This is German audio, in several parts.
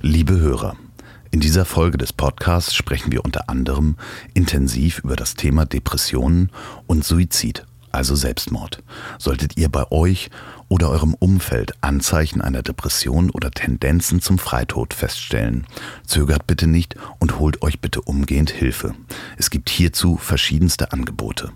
Liebe Hörer, in dieser Folge des Podcasts sprechen wir unter anderem intensiv über das Thema Depressionen und Suizid also Selbstmord. Solltet ihr bei euch oder eurem Umfeld Anzeichen einer Depression oder Tendenzen zum Freitod feststellen, zögert bitte nicht und holt euch bitte umgehend Hilfe. Es gibt hierzu verschiedenste Angebote.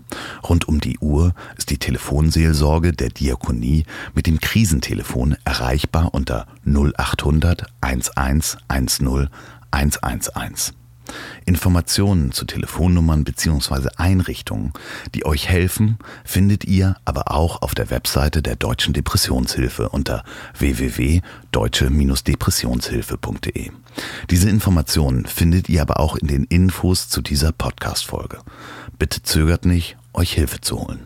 Rund um die Uhr ist die Telefonseelsorge der Diakonie mit dem Krisentelefon erreichbar unter 0800 1110 111. Informationen zu Telefonnummern bzw. Einrichtungen, die euch helfen, findet ihr aber auch auf der Webseite der Deutschen Depressionshilfe unter www.deutsche-depressionshilfe.de. Diese Informationen findet ihr aber auch in den Infos zu dieser Podcast-Folge. Bitte zögert nicht, euch Hilfe zu holen.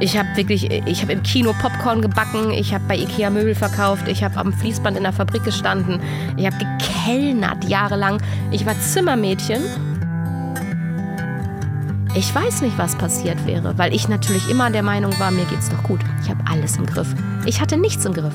Ich habe wirklich, ich habe im Kino Popcorn gebacken, ich habe bei Ikea Möbel verkauft, ich habe am Fließband in der Fabrik gestanden, ich habe gekellnert jahrelang. Ich war Zimmermädchen. Ich weiß nicht, was passiert wäre, weil ich natürlich immer der Meinung war, mir geht's doch gut. Ich habe alles im Griff. Ich hatte nichts im Griff.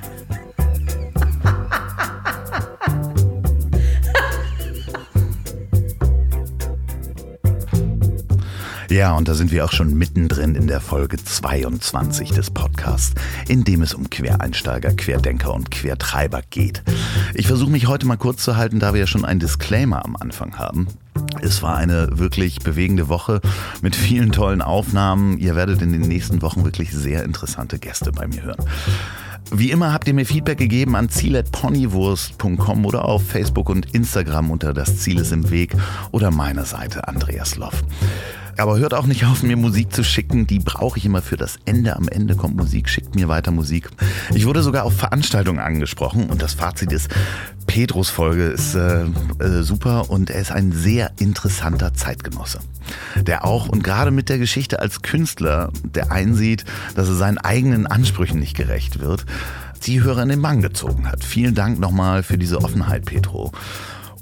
Ja, und da sind wir auch schon mittendrin in der Folge 22 des Podcasts, in dem es um Quereinsteiger, Querdenker und Quertreiber geht. Ich versuche mich heute mal kurz zu halten, da wir ja schon einen Disclaimer am Anfang haben. Es war eine wirklich bewegende Woche mit vielen tollen Aufnahmen. Ihr werdet in den nächsten Wochen wirklich sehr interessante Gäste bei mir hören. Wie immer habt ihr mir Feedback gegeben an ziel.ponywurst.com oder auf Facebook und Instagram unter Das Ziel ist im Weg oder meiner Seite Andreas Loff. Aber hört auch nicht auf, mir Musik zu schicken. Die brauche ich immer für das Ende. Am Ende kommt Musik. Schickt mir weiter Musik. Ich wurde sogar auf Veranstaltungen angesprochen und das Fazit ist, Petrus Folge ist äh, äh, super und er ist ein sehr interessanter Zeitgenosse. Der auch und gerade mit der Geschichte als Künstler, der einsieht, dass er seinen eigenen Ansprüchen nicht gerecht wird, die Hörer in den Bann gezogen hat. Vielen Dank nochmal für diese Offenheit, Petro.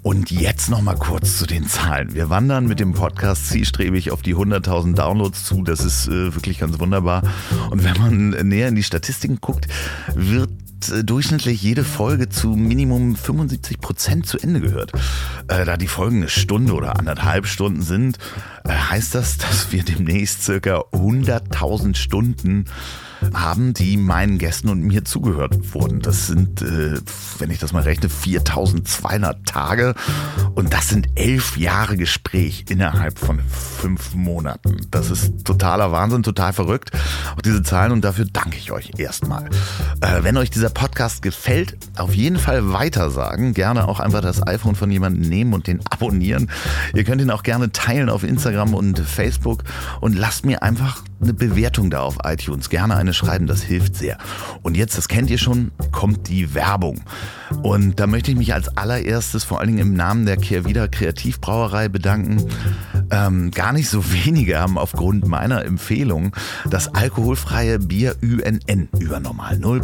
Und jetzt noch mal kurz zu den Zahlen. Wir wandern mit dem Podcast zielstrebig auf die 100.000 Downloads zu. Das ist äh, wirklich ganz wunderbar. Und wenn man näher in die Statistiken guckt, wird äh, durchschnittlich jede Folge zu Minimum 75 Prozent zu Ende gehört. Äh, da die Folgen eine Stunde oder anderthalb Stunden sind, äh, heißt das, dass wir demnächst circa 100.000 Stunden haben, die meinen Gästen und mir zugehört wurden. Das sind, äh, wenn ich das mal rechne, 4200 Tage und das sind elf Jahre Gespräch innerhalb von fünf Monaten. Das ist totaler Wahnsinn, total verrückt. Auch diese Zahlen und dafür danke ich euch erstmal. Äh, wenn euch dieser Podcast gefällt, auf jeden Fall weitersagen. Gerne auch einfach das iPhone von jemandem nehmen und den abonnieren. Ihr könnt ihn auch gerne teilen auf Instagram und Facebook und lasst mir einfach eine Bewertung da auf iTunes. Gerne eine schreiben, das hilft sehr. Und jetzt, das kennt ihr schon, kommt die Werbung. Und da möchte ich mich als allererstes vor allen Dingen im Namen der Kehrwieder Kreativbrauerei bedanken. Ähm, gar nicht so wenige haben aufgrund meiner Empfehlung das alkoholfreie Bier UNN über Normal Null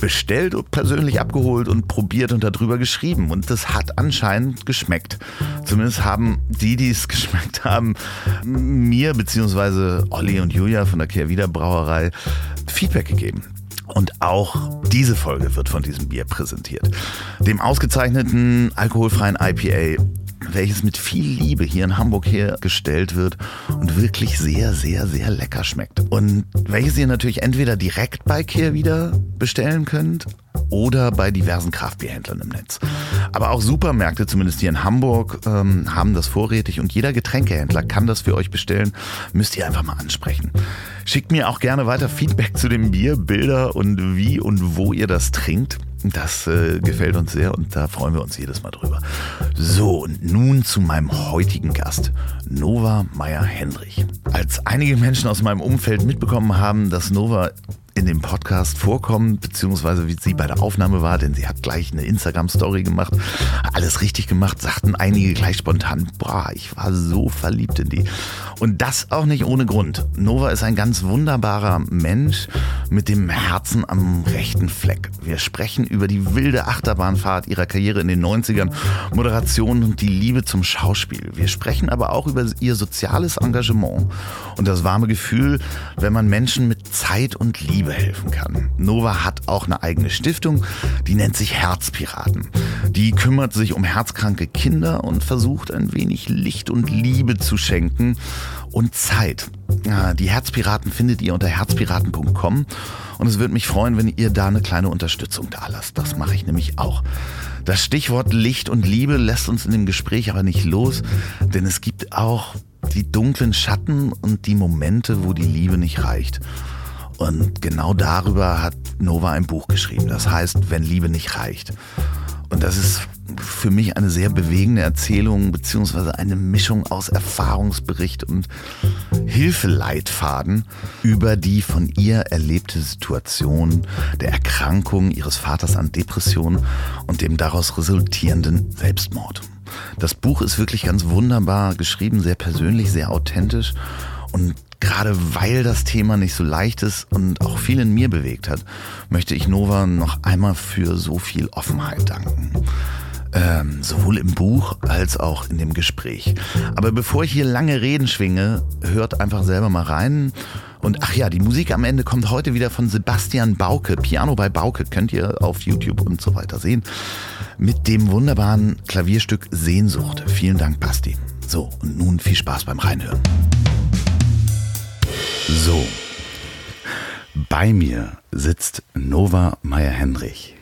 bestellt und persönlich abgeholt und probiert und darüber geschrieben. Und das hat anscheinend geschmeckt. Zumindest haben die, die es geschmeckt haben, mir bzw. Olli und Julia von der Kehrwieder Brauerei Feedback gegeben. Und auch diese Folge wird von diesem Bier präsentiert. Dem ausgezeichneten alkoholfreien IPA welches mit viel Liebe hier in Hamburg hergestellt wird und wirklich sehr, sehr, sehr lecker schmeckt. Und welches ihr natürlich entweder direkt bei Kehr wieder bestellen könnt oder bei diversen Kraftbierhändlern im Netz. Aber auch Supermärkte, zumindest hier in Hamburg, ähm, haben das vorrätig und jeder Getränkehändler kann das für euch bestellen. Müsst ihr einfach mal ansprechen. Schickt mir auch gerne weiter Feedback zu dem Bier, Bilder und wie und wo ihr das trinkt. Das äh, gefällt uns sehr und da freuen wir uns jedes Mal drüber. So, und nun zu meinem heutigen Gast, Nova Meyer-Hendrich. Als einige Menschen aus meinem Umfeld mitbekommen haben, dass Nova in dem Podcast vorkommen, beziehungsweise wie sie bei der Aufnahme war, denn sie hat gleich eine Instagram-Story gemacht, alles richtig gemacht, sagten einige gleich spontan, boah, ich war so verliebt in die. Und das auch nicht ohne Grund. Nova ist ein ganz wunderbarer Mensch mit dem Herzen am rechten Fleck. Wir sprechen über die wilde Achterbahnfahrt ihrer Karriere in den 90ern, Moderation und die Liebe zum Schauspiel. Wir sprechen aber auch über ihr soziales Engagement und das warme Gefühl, wenn man Menschen mit Zeit und Liebe helfen kann. Nova hat auch eine eigene Stiftung, die nennt sich Herzpiraten. Die kümmert sich um herzkranke Kinder und versucht ein wenig Licht und Liebe zu schenken und Zeit. Die Herzpiraten findet ihr unter herzpiraten.com und es würde mich freuen, wenn ihr da eine kleine Unterstützung da lasst. Das mache ich nämlich auch. Das Stichwort Licht und Liebe lässt uns in dem Gespräch aber nicht los, denn es gibt auch die dunklen Schatten und die Momente, wo die Liebe nicht reicht. Und genau darüber hat Nova ein Buch geschrieben. Das heißt, wenn Liebe nicht reicht. Und das ist für mich eine sehr bewegende Erzählung, beziehungsweise eine Mischung aus Erfahrungsbericht und Hilfeleitfaden über die von ihr erlebte Situation der Erkrankung ihres Vaters an Depression und dem daraus resultierenden Selbstmord. Das Buch ist wirklich ganz wunderbar geschrieben, sehr persönlich, sehr authentisch und Gerade weil das Thema nicht so leicht ist und auch viel in mir bewegt hat, möchte ich Nova noch einmal für so viel Offenheit danken. Ähm, sowohl im Buch als auch in dem Gespräch. Aber bevor ich hier lange Reden schwinge, hört einfach selber mal rein. Und ach ja, die Musik am Ende kommt heute wieder von Sebastian Bauke. Piano bei Bauke könnt ihr auf YouTube und so weiter sehen. Mit dem wunderbaren Klavierstück Sehnsucht. Vielen Dank, Basti. So, und nun viel Spaß beim Reinhören. So, bei mir sitzt Nova Meyer-Hendrich.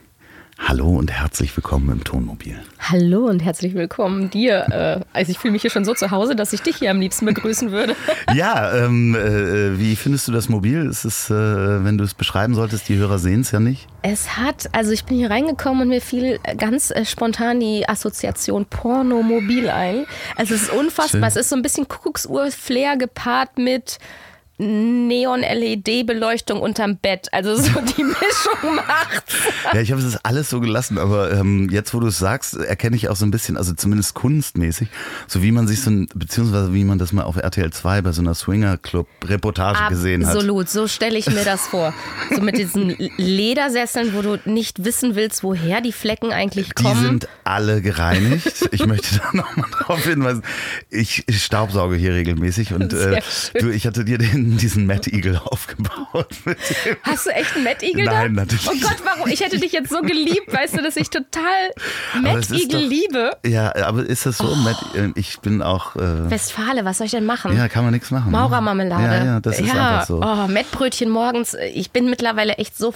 Hallo und herzlich willkommen im Tonmobil. Hallo und herzlich willkommen dir. Äh, also ich fühle mich hier schon so zu Hause, dass ich dich hier am liebsten begrüßen würde. ja, ähm, äh, wie findest du das Mobil? Ist es, äh, wenn du es beschreiben solltest, die Hörer sehen es ja nicht. Es hat, also ich bin hier reingekommen und mir fiel ganz äh, spontan die Assoziation Pornomobil ein. Also es ist unfassbar. Schön. Es ist so ein bisschen Kuckucksuhr-Flair gepaart mit Neon-LED-Beleuchtung unterm Bett. Also so die Mischung macht's. Ja, ich habe es alles so gelassen, aber ähm, jetzt, wo du es sagst, erkenne ich auch so ein bisschen, also zumindest kunstmäßig, so wie man sich so ein, beziehungsweise wie man das mal auf RTL 2 bei so einer Swinger-Club-Reportage gesehen hat. Absolut, so stelle ich mir das vor. So mit diesen Ledersesseln, wo du nicht wissen willst, woher die Flecken eigentlich kommen. Die sind alle gereinigt. Ich möchte da nochmal drauf hinweisen. Ich staubsauge hier regelmäßig und äh, du, ich hatte dir den diesen Mad Eagle aufgebaut. Hast du echt einen Mad Eagle Nein, da? natürlich. Oh Gott, warum? Ich hätte dich jetzt so geliebt, weißt du, dass ich total Mad Eagle doch, liebe. Ja, aber ist das so? Oh. Mad, äh, ich bin auch. Äh, Westfale, was soll ich denn machen? Ja, kann man nichts machen. Ne? Maurermarmelade. Ja, ja, das ist ja, einfach so. Oh, Mettbrötchen morgens. Ich bin mittlerweile echt so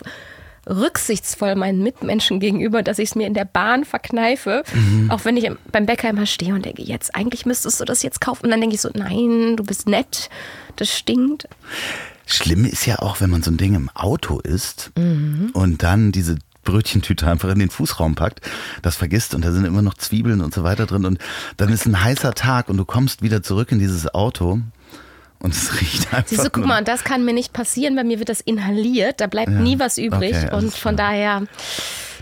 rücksichtsvoll meinen Mitmenschen gegenüber, dass ich es mir in der Bahn verkneife, mhm. auch wenn ich beim Bäcker immer stehe und denke, jetzt eigentlich müsstest du das jetzt kaufen. Und dann denke ich so, nein, du bist nett, das stinkt. Schlimm ist ja auch, wenn man so ein Ding im Auto isst mhm. und dann diese Brötchentüte einfach in den Fußraum packt, das vergisst und da sind immer noch Zwiebeln und so weiter drin und dann ist ein heißer Tag und du kommst wieder zurück in dieses Auto und es riecht einfach. Siehst du, guck mal, und das kann mir nicht passieren, bei mir wird das inhaliert, da bleibt ja. nie was übrig. Okay, und von klar. daher.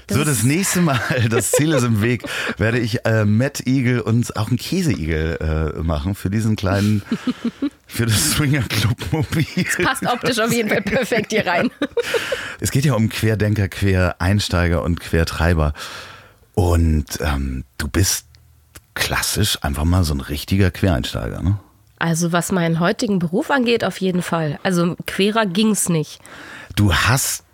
Das so, das nächste Mal, das Ziel ist im Weg, werde ich äh, Matt Eagle und auch einen Käseigel äh, machen für diesen kleinen, für das Swinger Club Mobil. Das passt optisch auf jeden Fall perfekt hier rein. Es geht ja um Querdenker, Quereinsteiger und Quertreiber. Und ähm, du bist klassisch einfach mal so ein richtiger Quereinsteiger, ne? Also was meinen heutigen Beruf angeht, auf jeden Fall. Also querer ging's nicht. Du hast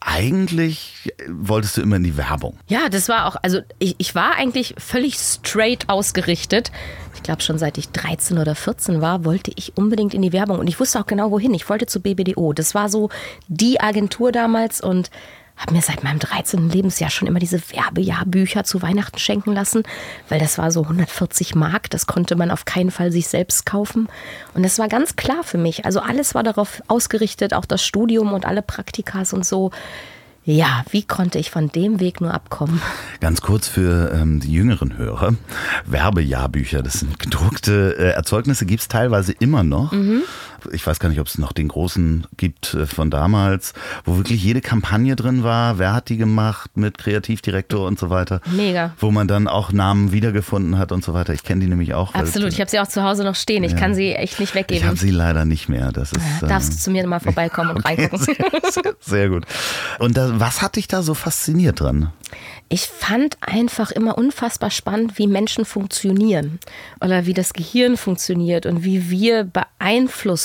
eigentlich wolltest du immer in die Werbung. Ja, das war auch, also ich, ich war eigentlich völlig straight ausgerichtet. Ich glaube schon seit ich 13 oder 14 war, wollte ich unbedingt in die Werbung und ich wusste auch genau wohin. Ich wollte zu BBDO. Das war so die Agentur damals und habe mir seit meinem 13. Lebensjahr schon immer diese Werbejahrbücher zu Weihnachten schenken lassen, weil das war so 140 Mark, das konnte man auf keinen Fall sich selbst kaufen. Und das war ganz klar für mich. Also alles war darauf ausgerichtet, auch das Studium und alle Praktikas und so. Ja, wie konnte ich von dem Weg nur abkommen? Ganz kurz für ähm, die jüngeren Hörer. Werbejahrbücher, das sind gedruckte äh, Erzeugnisse, gibt es teilweise immer noch. Mhm. Ich weiß gar nicht, ob es noch den großen gibt äh, von damals, wo wirklich jede Kampagne drin war, wer hat die gemacht mit Kreativdirektor und so weiter. Mega. Wo man dann auch Namen wiedergefunden hat und so weiter. Ich kenne die nämlich auch. Absolut, ich habe sie auch zu Hause noch stehen. Ich ja. kann sie echt nicht weggeben. Ich habe sie leider nicht mehr. Das ist, ja, darfst du ähm, zu mir mal vorbeikommen und okay, reingucken. Sehr, sehr gut. Und da, was hat dich da so fasziniert dran? Ich fand einfach immer unfassbar spannend, wie Menschen funktionieren oder wie das Gehirn funktioniert und wie wir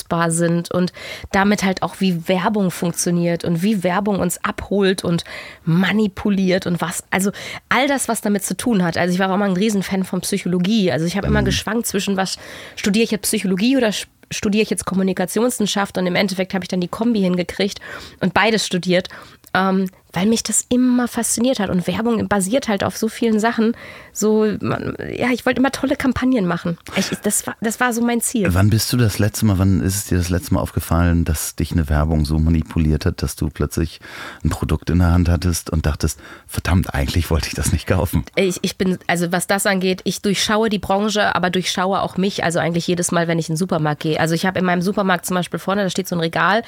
beeinflussbar sind und damit halt auch wie Werbung funktioniert und wie Werbung uns abholt und manipuliert und was. Also all das, was damit zu tun hat. Also ich war auch immer ein Riesenfan von Psychologie. Also ich habe immer mhm. geschwankt zwischen was studiere ich jetzt Psychologie oder studiere ich jetzt Kommunikationswissenschaft und im Endeffekt habe ich dann die Kombi hingekriegt und beides studiert ähm, weil mich das immer fasziniert hat. Und Werbung basiert halt auf so vielen Sachen. So, ja, ich wollte immer tolle Kampagnen machen. Ich, das, war, das war so mein Ziel. Wann bist du das letzte Mal, wann ist es dir das letzte Mal aufgefallen, dass dich eine Werbung so manipuliert hat, dass du plötzlich ein Produkt in der Hand hattest und dachtest, verdammt, eigentlich wollte ich das nicht kaufen? Ich, ich bin, also was das angeht, ich durchschaue die Branche, aber durchschaue auch mich. Also eigentlich jedes Mal, wenn ich in den Supermarkt gehe. Also ich habe in meinem Supermarkt zum Beispiel vorne, da steht so ein Regal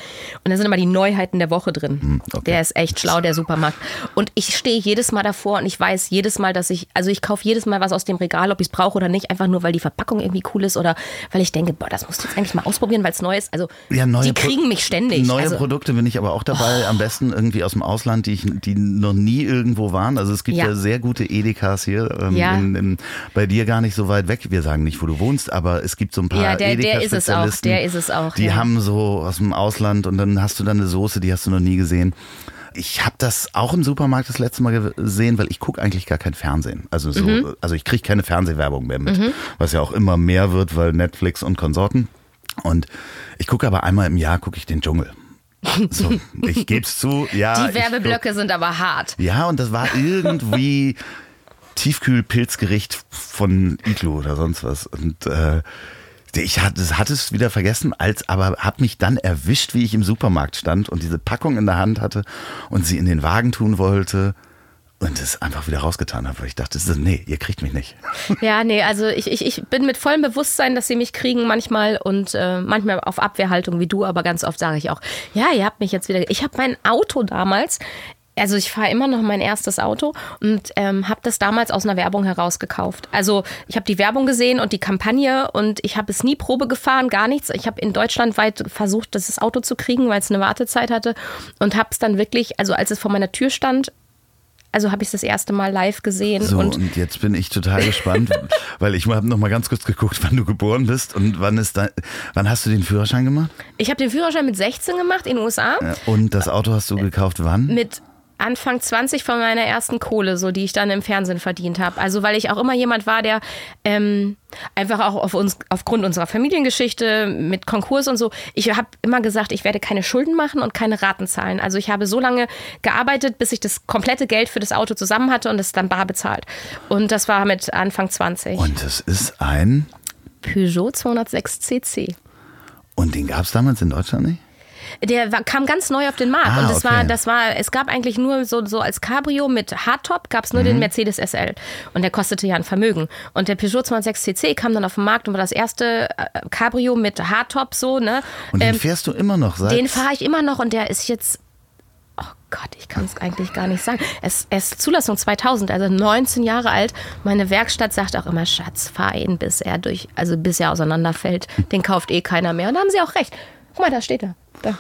und da sind immer die Neuheiten der Woche drin. Hm, okay. Der ist echt schlau, der Supermarkt. Und ich stehe jedes Mal davor und ich weiß jedes Mal, dass ich, also ich kaufe jedes Mal was aus dem Regal, ob ich es brauche oder nicht, einfach nur, weil die Verpackung irgendwie cool ist oder weil ich denke, boah, das musst du jetzt eigentlich mal ausprobieren, weil es neu ist. Also ja, die kriegen mich ständig. Neue also, Produkte bin ich aber auch dabei, oh. am besten irgendwie aus dem Ausland, die, ich, die noch nie irgendwo waren. Also es gibt ja, ja sehr gute Edekas hier, ähm, ja. in, in, bei dir gar nicht so weit weg. Wir sagen nicht, wo du wohnst, aber es gibt so ein paar ja, der, der ist es auch, der ist es auch. Die haben so aus dem Ausland und dann hast du dann eine Soße, die hast du noch nie gesehen. Ich habe das auch im Supermarkt das letzte Mal gesehen, weil ich gucke eigentlich gar kein Fernsehen. Also so, mhm. also ich kriege keine Fernsehwerbung mehr mit, mhm. was ja auch immer mehr wird, weil Netflix und Konsorten. Und ich gucke aber einmal im Jahr gucke ich den Dschungel. So, ich gebe es zu, ja. Die Werbeblöcke sind aber hart. Ja, und das war irgendwie Tiefkühlpilzgericht von Iglu oder sonst was. Und äh, ich hatte, es wieder vergessen, als aber habe mich dann erwischt, wie ich im Supermarkt stand und diese Packung in der Hand hatte und sie in den Wagen tun wollte und es einfach wieder rausgetan habe, weil ich dachte, nee, ihr kriegt mich nicht. Ja, nee, also ich, ich, ich bin mit vollem Bewusstsein, dass sie mich kriegen manchmal und äh, manchmal auf Abwehrhaltung wie du, aber ganz oft sage ich auch, ja, ihr habt mich jetzt wieder. Ich habe mein Auto damals also ich fahre immer noch mein erstes Auto und ähm, habe das damals aus einer Werbung heraus gekauft. Also ich habe die Werbung gesehen und die Kampagne und ich habe es nie Probe gefahren, gar nichts. Ich habe in Deutschland weit versucht, das Auto zu kriegen, weil es eine Wartezeit hatte und habe es dann wirklich, also als es vor meiner Tür stand, also habe ich es das erste Mal live gesehen. So, und, und jetzt bin ich total gespannt, weil ich habe noch mal ganz kurz geguckt, wann du geboren bist und wann ist da, wann hast du den Führerschein gemacht? Ich habe den Führerschein mit 16 gemacht in den USA. Und das Auto hast du gekauft wann? Mit Anfang 20 von meiner ersten Kohle, so die ich dann im Fernsehen verdient habe. Also weil ich auch immer jemand war, der ähm, einfach auch auf uns, aufgrund unserer Familiengeschichte mit Konkurs und so, ich habe immer gesagt, ich werde keine Schulden machen und keine Raten zahlen. Also ich habe so lange gearbeitet, bis ich das komplette Geld für das Auto zusammen hatte und es dann bar bezahlt. Und das war mit Anfang 20. Und es ist ein Peugeot 206 CC. Und den gab es damals in Deutschland nicht? Der war, kam ganz neu auf den Markt. Ah, und das okay. war, das war, es gab eigentlich nur so, so als Cabrio mit Hardtop gab es nur mhm. den Mercedes SL. Und der kostete ja ein Vermögen. Und der Peugeot 206 CC kam dann auf den Markt und war das erste äh, Cabrio mit Hardtop so, ne? Und den ähm, fährst du immer noch seit? Den fahre ich immer noch und der ist jetzt Oh Gott, ich kann es eigentlich gar nicht sagen. Es, es ist Zulassung 2000, also 19 Jahre alt. Meine Werkstatt sagt auch immer, Schatz, fahr ihn, bis er durch, also bis er auseinanderfällt. Den kauft eh keiner mehr. Und da haben sie auch recht. Guck mal, da steht er. Da.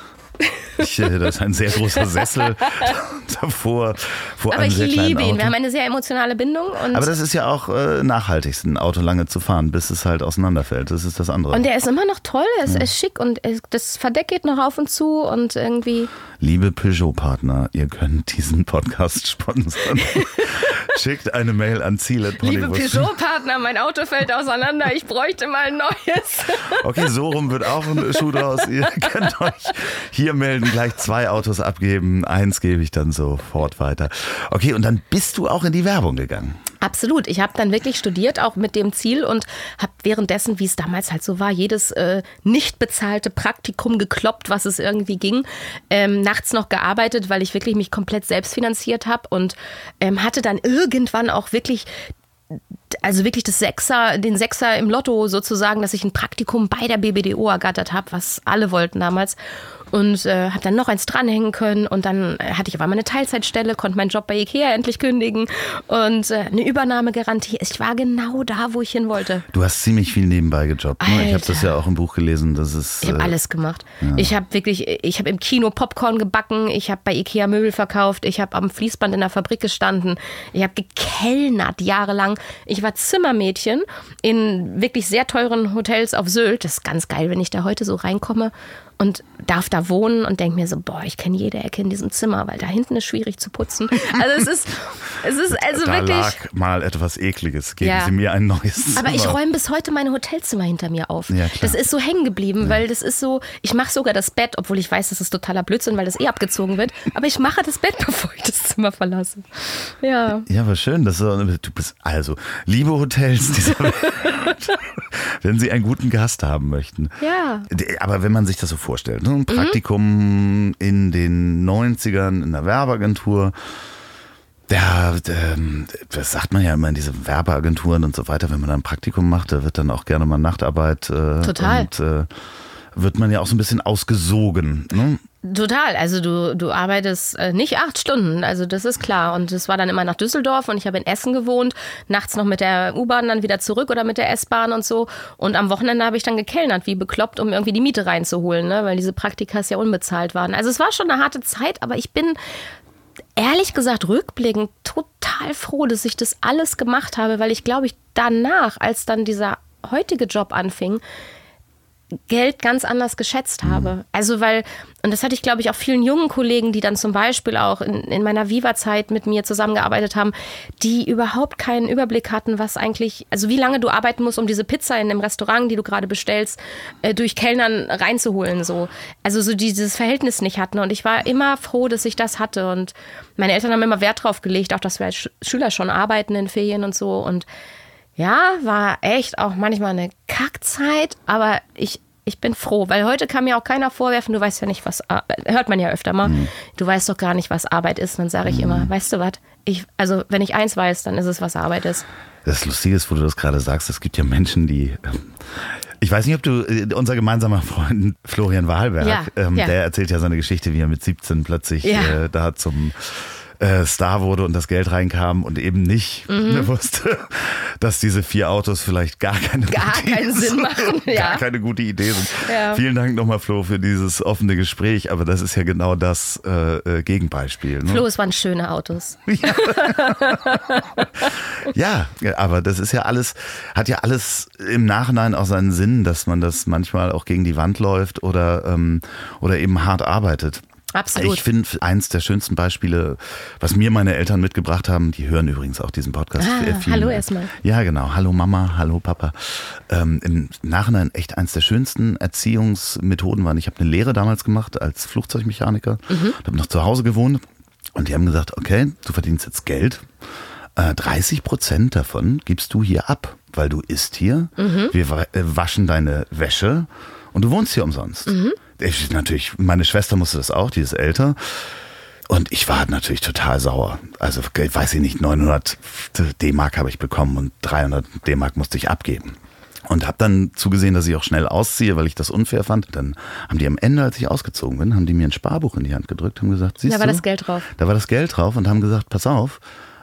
Ich, äh, das ist ein sehr großer Sessel davor. Vor Aber ich liebe ihn. Auto. Wir haben eine sehr emotionale Bindung. Aber das ist ja auch äh, nachhaltig, ein Auto lange zu fahren, bis es halt auseinanderfällt. Das ist das andere. Und der ist immer noch toll, er ist, ja. ist schick und das Verdeck geht noch auf und zu und irgendwie. Liebe Peugeot-Partner, ihr könnt diesen Podcast sponsern. Schickt eine Mail an Ziele. Liebe Peugeot-Partner, mein Auto fällt auseinander, ich bräuchte mal ein neues. okay, so rum wird auch ein Schuh draus. Ihr könnt euch hier melden, gleich zwei Autos abgeben. Eins gebe ich dann sofort weiter. Okay, und dann bist du auch in die Werbung gegangen. Absolut. Ich habe dann wirklich studiert, auch mit dem Ziel und habe währenddessen, wie es damals halt so war, jedes äh, nicht bezahlte Praktikum gekloppt, was es irgendwie ging. Ähm, nachts noch gearbeitet, weil ich wirklich mich komplett selbst finanziert habe und ähm, hatte dann irgendwann auch wirklich also wirklich das Sechser, den Sechser im Lotto sozusagen, dass ich ein Praktikum bei der BBDO ergattert habe, was alle wollten damals und äh, habe dann noch eins dranhängen können und dann äh, hatte ich auf einmal eine Teilzeitstelle, konnte meinen Job bei Ikea endlich kündigen und äh, eine Übernahmegarantie. Ich war genau da, wo ich hin wollte. Du hast ziemlich viel nebenbei gejobbt. Ne? Ich habe das ja auch im Buch gelesen. Das ist, ich habe äh, alles gemacht. Ja. Ich habe wirklich, ich habe im Kino Popcorn gebacken, ich habe bei Ikea Möbel verkauft, ich habe am Fließband in der Fabrik gestanden, ich habe gekellnert jahrelang. Ich war Zimmermädchen in wirklich sehr teuren Hotels auf Sylt. Das ist ganz geil, wenn ich da heute so reinkomme und darf da wohnen und denke mir so, boah, ich kenne jede Ecke in diesem Zimmer, weil da hinten ist schwierig zu putzen. Also es ist, es ist also da wirklich. lag mal etwas Ekliges. Geben ja. Sie mir ein neues Zimmer. Aber ich räume bis heute meine Hotelzimmer hinter mir auf. Ja, das ist so hängen geblieben, ja. weil das ist so, ich mache sogar das Bett, obwohl ich weiß, das ist totaler Blödsinn, weil das eh abgezogen wird. Aber ich mache das Bett, bevor ich das Zimmer verlasse. Ja. Ja, aber schön, dass du, du bist, also, liebe Hotels dieser Welt, wenn Sie einen guten Gast haben möchten. Ja. Aber wenn man sich das so vorstellt. Ne? Ein mhm. Praktikum mhm. in den 90ern in der Werbeagentur. Ja, das sagt man ja immer in diesen Werbeagenturen und so weiter, wenn man dann ein Praktikum macht, da wird dann auch gerne mal Nachtarbeit. Äh, Total. Und äh, wird man ja auch so ein bisschen ausgesogen. Ne? Total. Also du, du arbeitest äh, nicht acht Stunden, also das ist klar. Und es war dann immer nach Düsseldorf und ich habe in Essen gewohnt, nachts noch mit der U-Bahn dann wieder zurück oder mit der S-Bahn und so. Und am Wochenende habe ich dann gekellnert, wie bekloppt, um irgendwie die Miete reinzuholen, ne? weil diese Praktikas ja unbezahlt waren. Also es war schon eine harte Zeit, aber ich bin ehrlich gesagt rückblickend total froh, dass ich das alles gemacht habe, weil ich glaube, ich danach, als dann dieser heutige Job anfing, Geld ganz anders geschätzt habe. Also weil, und das hatte ich glaube ich auch vielen jungen Kollegen, die dann zum Beispiel auch in, in meiner Viva-Zeit mit mir zusammengearbeitet haben, die überhaupt keinen Überblick hatten, was eigentlich, also wie lange du arbeiten musst, um diese Pizza in dem Restaurant, die du gerade bestellst, äh, durch Kellnern reinzuholen. So. Also so dieses Verhältnis nicht hatten. Und ich war immer froh, dass ich das hatte. Und meine Eltern haben immer Wert drauf gelegt, auch dass wir als Schüler schon arbeiten in Ferien und so. Und ja, war echt auch manchmal eine Kackzeit, aber ich, ich bin froh, weil heute kann mir auch keiner vorwerfen, du weißt ja nicht, was hört man ja öfter mal, mhm. du weißt doch gar nicht, was Arbeit ist. dann sage ich mhm. immer, weißt du was? Ich, also wenn ich eins weiß, dann ist es, was Arbeit ist. Das Lustige ist, wo du das gerade sagst, es gibt ja Menschen, die ähm, ich weiß nicht, ob du, äh, unser gemeinsamer Freund Florian Wahlberg, ja, ähm, ja. der erzählt ja seine Geschichte, wie er mit 17 plötzlich ja. äh, da zum äh, Star wurde und das Geld reinkam und eben nicht mhm. wusste, dass diese vier Autos vielleicht gar keine gar keinen Sinn machen, ja. gar keine gute Idee sind. Ja. Vielen Dank nochmal, Flo, für dieses offene Gespräch. Aber das ist ja genau das äh, äh Gegenbeispiel. Ne? Flo, es waren schöne Autos. Ja. ja, aber das ist ja alles, hat ja alles im Nachhinein auch seinen Sinn, dass man das manchmal auch gegen die Wand läuft oder, ähm, oder eben hart arbeitet. Absolut. Ich finde eins der schönsten Beispiele, was mir meine Eltern mitgebracht haben, die hören übrigens auch diesen Podcast. Ah, hallo erstmal. Ja, genau. Hallo Mama, hallo Papa. Ähm, Im Nachhinein echt eins der schönsten Erziehungsmethoden waren. Ich habe eine Lehre damals gemacht als Flugzeugmechaniker, mhm. habe noch zu Hause gewohnt und die haben gesagt, okay, du verdienst jetzt Geld. 30 äh, Prozent davon gibst du hier ab, weil du isst hier. Mhm. Wir äh, waschen deine Wäsche und du wohnst hier umsonst. Mhm. Ich, natürlich, meine Schwester musste das auch, die ist älter. Und ich war natürlich total sauer. Also, weiß ich nicht, 900 D-Mark habe ich bekommen und 300 D-Mark musste ich abgeben. Und habe dann zugesehen, dass ich auch schnell ausziehe, weil ich das unfair fand. Dann haben die am Ende, als ich ausgezogen bin, haben die mir ein Sparbuch in die Hand gedrückt, haben gesagt, siehst du. Da war du? das Geld drauf. Da war das Geld drauf und haben gesagt, pass auf,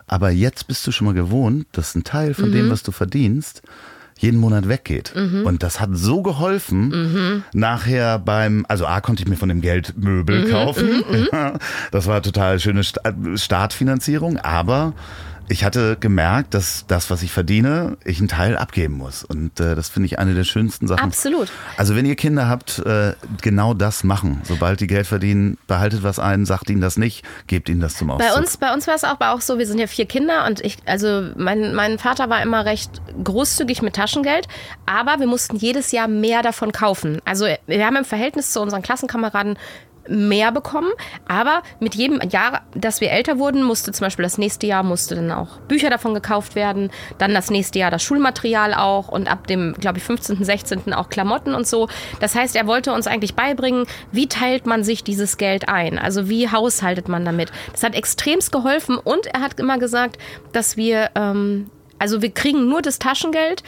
aber jetzt bist du schon mal gewohnt, dass ein Teil von mhm. dem, was du verdienst, jeden Monat weggeht. Mhm. Und das hat so geholfen, mhm. nachher beim, also A konnte ich mir von dem Geld Möbel mhm. kaufen. Mhm. Mhm. das war total schöne Startfinanzierung, aber ich hatte gemerkt, dass das, was ich verdiene, ich einen Teil abgeben muss. Und äh, das finde ich eine der schönsten Sachen. Absolut. Also wenn ihr Kinder habt, äh, genau das machen. Sobald die Geld verdienen, behaltet was ein, sagt ihnen das nicht, gebt ihnen das zum Ausdruck. Bei uns, bei uns war es auch, auch so, wir sind ja vier Kinder und ich, also mein, mein Vater war immer recht großzügig mit Taschengeld, aber wir mussten jedes Jahr mehr davon kaufen. Also wir haben im Verhältnis zu unseren Klassenkameraden mehr bekommen. Aber mit jedem Jahr, dass wir älter wurden, musste zum Beispiel das nächste Jahr musste dann auch Bücher davon gekauft werden. Dann das nächste Jahr das Schulmaterial auch und ab dem, glaube ich, 15., 16. auch Klamotten und so. Das heißt, er wollte uns eigentlich beibringen, wie teilt man sich dieses Geld ein? Also wie haushaltet man damit? Das hat extremst geholfen und er hat immer gesagt, dass wir ähm, Also wir kriegen nur das Taschengeld,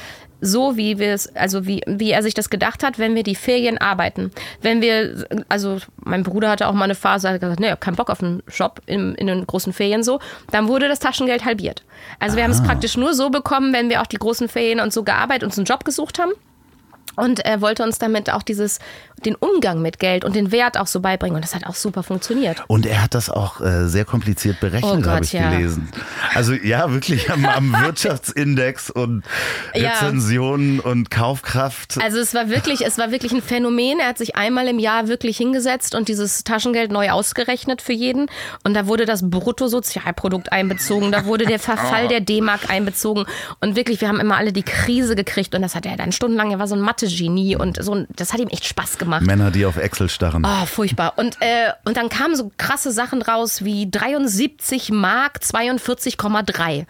so wie wir es, also wie, wie er sich das gedacht hat, wenn wir die Ferien arbeiten. Wenn wir, also mein Bruder hatte auch mal eine Phase, hat gesagt, nee, hab keinen Bock auf einen Job in, in den großen Ferien so, dann wurde das Taschengeld halbiert. Also wir haben es praktisch nur so bekommen, wenn wir auch die großen Ferien und so gearbeitet, uns einen Job gesucht haben. Und er wollte uns damit auch dieses, den Umgang mit Geld und den Wert auch so beibringen. Und das hat auch super funktioniert. Und er hat das auch äh, sehr kompliziert berechnet, Oh habe ich ja. gelesen. Also ja, wirklich am, am Wirtschaftsindex und Ja. Rezensionen und Kaufkraft. Also es war wirklich, es war wirklich ein Phänomen. Er hat sich einmal im Jahr wirklich hingesetzt und dieses Taschengeld neu ausgerechnet für jeden. Und da wurde das Bruttosozialprodukt einbezogen, da wurde der Verfall der D-Mark einbezogen. Und wirklich, wir haben immer alle die Krise gekriegt. Und das hat er dann stundenlang, er war so ein Mathe-Genie und so das hat ihm echt Spaß gemacht. Männer, die auf Excel starren. Oh, furchtbar. Und, äh, und dann kamen so krasse Sachen raus wie 73 Mark 42,3.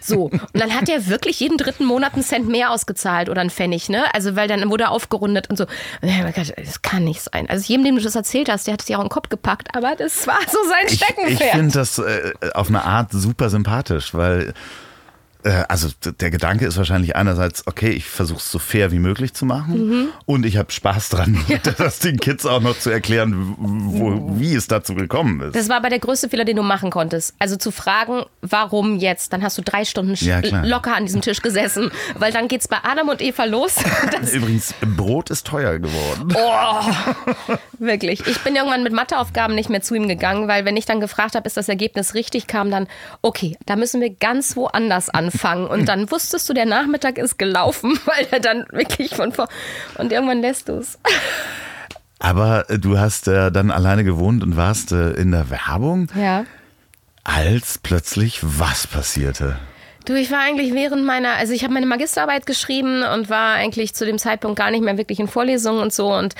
So. Und dann hat er wirklich jeden dritten Monat einen Cent mehr ausgezahlt oder einen Pfennig, ne? Also, weil dann wurde er aufgerundet und so. Ich das kann nicht sein. Also, jedem, dem du das erzählt hast, der hat es ja auch in den Kopf gepackt, aber das war so sein Ich, ich Steckenpferd. finde das äh, auf eine Art super sympathisch, weil also d- der Gedanke ist wahrscheinlich einerseits, okay, ich versuche es so fair wie möglich zu machen Mhm. und ich habe Spaß dran, das den Kids auch noch zu erklären, wo, wie es dazu gekommen ist. Das war aber der größte Fehler, den du machen konntest. Also zu fragen, warum jetzt? Dann hast du drei Stunden Ja, locker an diesem Tisch gesessen, weil dann geht's bei Adam und Eva los. Übrigens, Brot ist teuer geworden. Oh, wirklich. Ich bin irgendwann mit Matheaufgaben nicht mehr zu ihm gegangen, weil wenn ich dann gefragt habe, ist das Ergebnis richtig, kam dann, okay, da müssen wir ganz woanders anfangen. Und dann wusstest du, der Nachmittag ist gelaufen, weil er dann wirklich von vor. Und irgendwann lässt du es. Aber äh, du hast äh, dann alleine gewohnt und warst äh, in der Werbung, Ja. als plötzlich was passierte. Du, ich war eigentlich während meiner, also ich habe meine Magisterarbeit geschrieben und war eigentlich zu dem Zeitpunkt gar nicht mehr wirklich in Vorlesungen und so. Und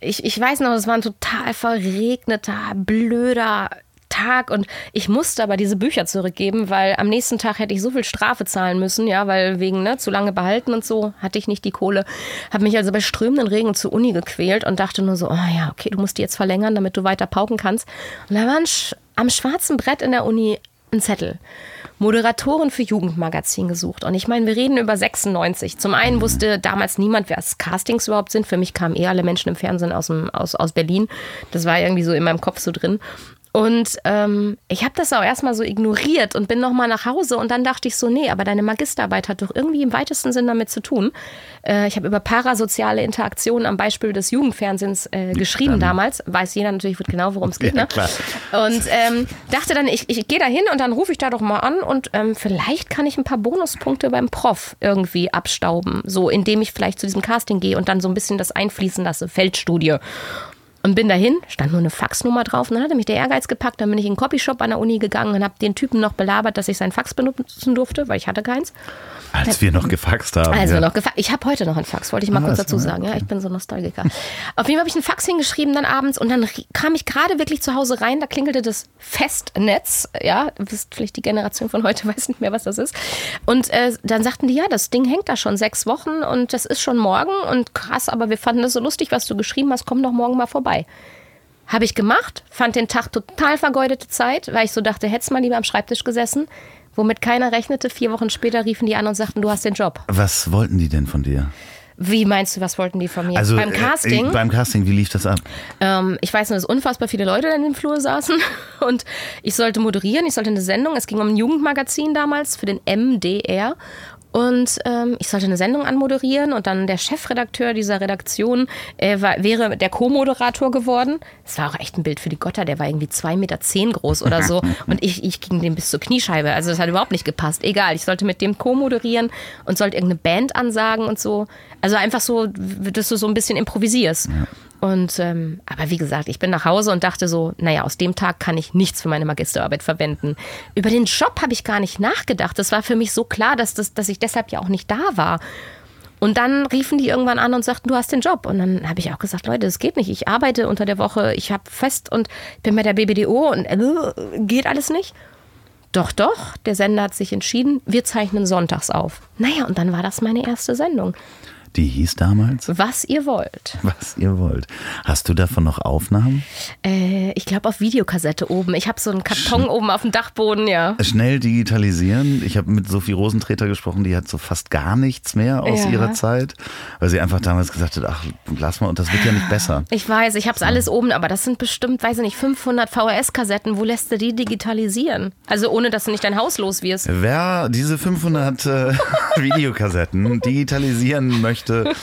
ich, ich weiß noch, es war ein total verregneter, blöder Tag und ich musste aber diese Bücher zurückgeben, weil am nächsten Tag hätte ich so viel Strafe zahlen müssen, ja, weil wegen ne, zu lange behalten und so hatte ich nicht die Kohle. Habe mich also bei strömenden Regen zur Uni gequält und dachte nur so, oh ja, okay, du musst die jetzt verlängern, damit du weiter pauken kannst. Und da war Sch am schwarzen Brett in der Uni ein Zettel. Moderatoren für Jugendmagazin gesucht. Und ich meine, wir reden über 96. Zum einen wusste damals niemand, wer Castings überhaupt sind. Für mich kamen eher alle Menschen im Fernsehen aus, dem, aus, aus Berlin. Das war irgendwie so in meinem Kopf so drin. Und ähm, ich habe das auch erstmal so ignoriert und bin nochmal nach Hause und dann dachte ich so, nee, aber deine Magisterarbeit hat doch irgendwie im weitesten Sinn damit zu tun. Äh, ich habe über parasoziale Interaktionen am Beispiel des Jugendfernsehens äh, geschrieben damals. Weiß jeder natürlich genau, worum es geht. Ja, ne? klar. Und ähm, dachte dann, ich, ich gehe da hin und dann rufe ich da doch mal an und ähm, vielleicht kann ich ein paar Bonuspunkte beim Prof irgendwie abstauben. So, indem ich vielleicht zu diesem Casting gehe und dann so ein bisschen das einfließen lasse. Feldstudie. Und bin dahin, stand nur eine Faxnummer drauf. Und dann hatte mich der Ehrgeiz gepackt. Dann bin ich in den Copyshop an der Uni gegangen und habe den Typen noch belabert, dass ich sein Fax benutzen durfte, weil ich hatte keins. Als wir noch gefaxt haben. Also ja. noch gefa Ich habe heute noch einen Fax, wollte ich mal Ah, kurz dazu sagen. Ja, ich bin so Nostalgiker. Auf jeden Fall habe ich einen Fax hingeschrieben dann abends und dann kam ich gerade wirklich zu Hause rein, da klingelte das Festnetz. Ja, bist vielleicht die Generation von heute, weiß nicht mehr, was das ist. Und äh, dann sagten die, ja, das Ding hängt da schon sechs Wochen und das ist schon morgen und krass, aber wir fanden das so lustig, was du geschrieben hast, komm doch morgen mal vorbei. Habe ich gemacht, fand den Tag total vergeudete Zeit, weil ich so dachte, hättest mal lieber am Schreibtisch gesessen. Womit keiner rechnete. Vier Wochen später riefen die an und sagten, du hast den Job. Was wollten die denn von dir? Wie meinst du, was wollten die von mir? Also Beim Casting? Äh, beim Casting, wie lief das ab? Ähm, ich weiß nur, dass unfassbar viele Leute in dem Flur saßen und ich sollte moderieren, ich sollte eine Sendung, es ging um ein Jugendmagazin damals für den MDR und ähm, ich sollte eine Sendung anmoderieren und dann der Chefredakteur dieser Redaktion äh, war, wäre der Co-Moderator geworden. Es war auch echt ein Bild für die Götter, der war irgendwie zwei Meter zehn groß oder so und ich, ich ging dem bis zur Kniescheibe, also das hat überhaupt nicht gepasst. Egal, ich sollte mit dem Co-moderieren und sollte irgendeine Band ansagen und so. Also einfach so, dass du so ein bisschen improvisierst. Und ähm, aber wie gesagt, ich bin nach Hause und dachte so, naja, aus dem Tag kann ich nichts für meine Magisterarbeit verwenden. Über den Job habe ich gar nicht nachgedacht. Das war für mich so klar, dass, das, dass ich deshalb ja auch nicht da war. Und dann riefen die irgendwann an und sagten, du hast den Job. Und dann habe ich auch gesagt, Leute, das geht nicht. Ich arbeite unter der Woche, ich habe fest und bin bei der BBDO und äh, geht alles nicht. Doch, doch, der Sender hat sich entschieden, wir zeichnen sonntags auf. Naja, und dann war das meine erste Sendung. Die hieß damals? Was ihr wollt. Was ihr wollt. Hast du davon noch Aufnahmen? Äh, ich glaube auf Videokassette oben. Ich habe so einen Karton Sch oben auf dem Dachboden, ja. Schnell digitalisieren. Ich habe mit Sophie Rosentreter gesprochen, die hat so fast gar nichts mehr aus ja. ihrer Zeit, weil sie einfach damals gesagt hat, ach, lass mal, und das wird ja nicht besser. Ich weiß, ich habe es alles oben, aber das sind bestimmt, weiß ich nicht, 500 VHS-Kassetten. Wo lässt du die digitalisieren? Also ohne, dass du nicht dein Haus los wirst. Wer diese 500 äh, Videokassetten digitalisieren möchte, möchte,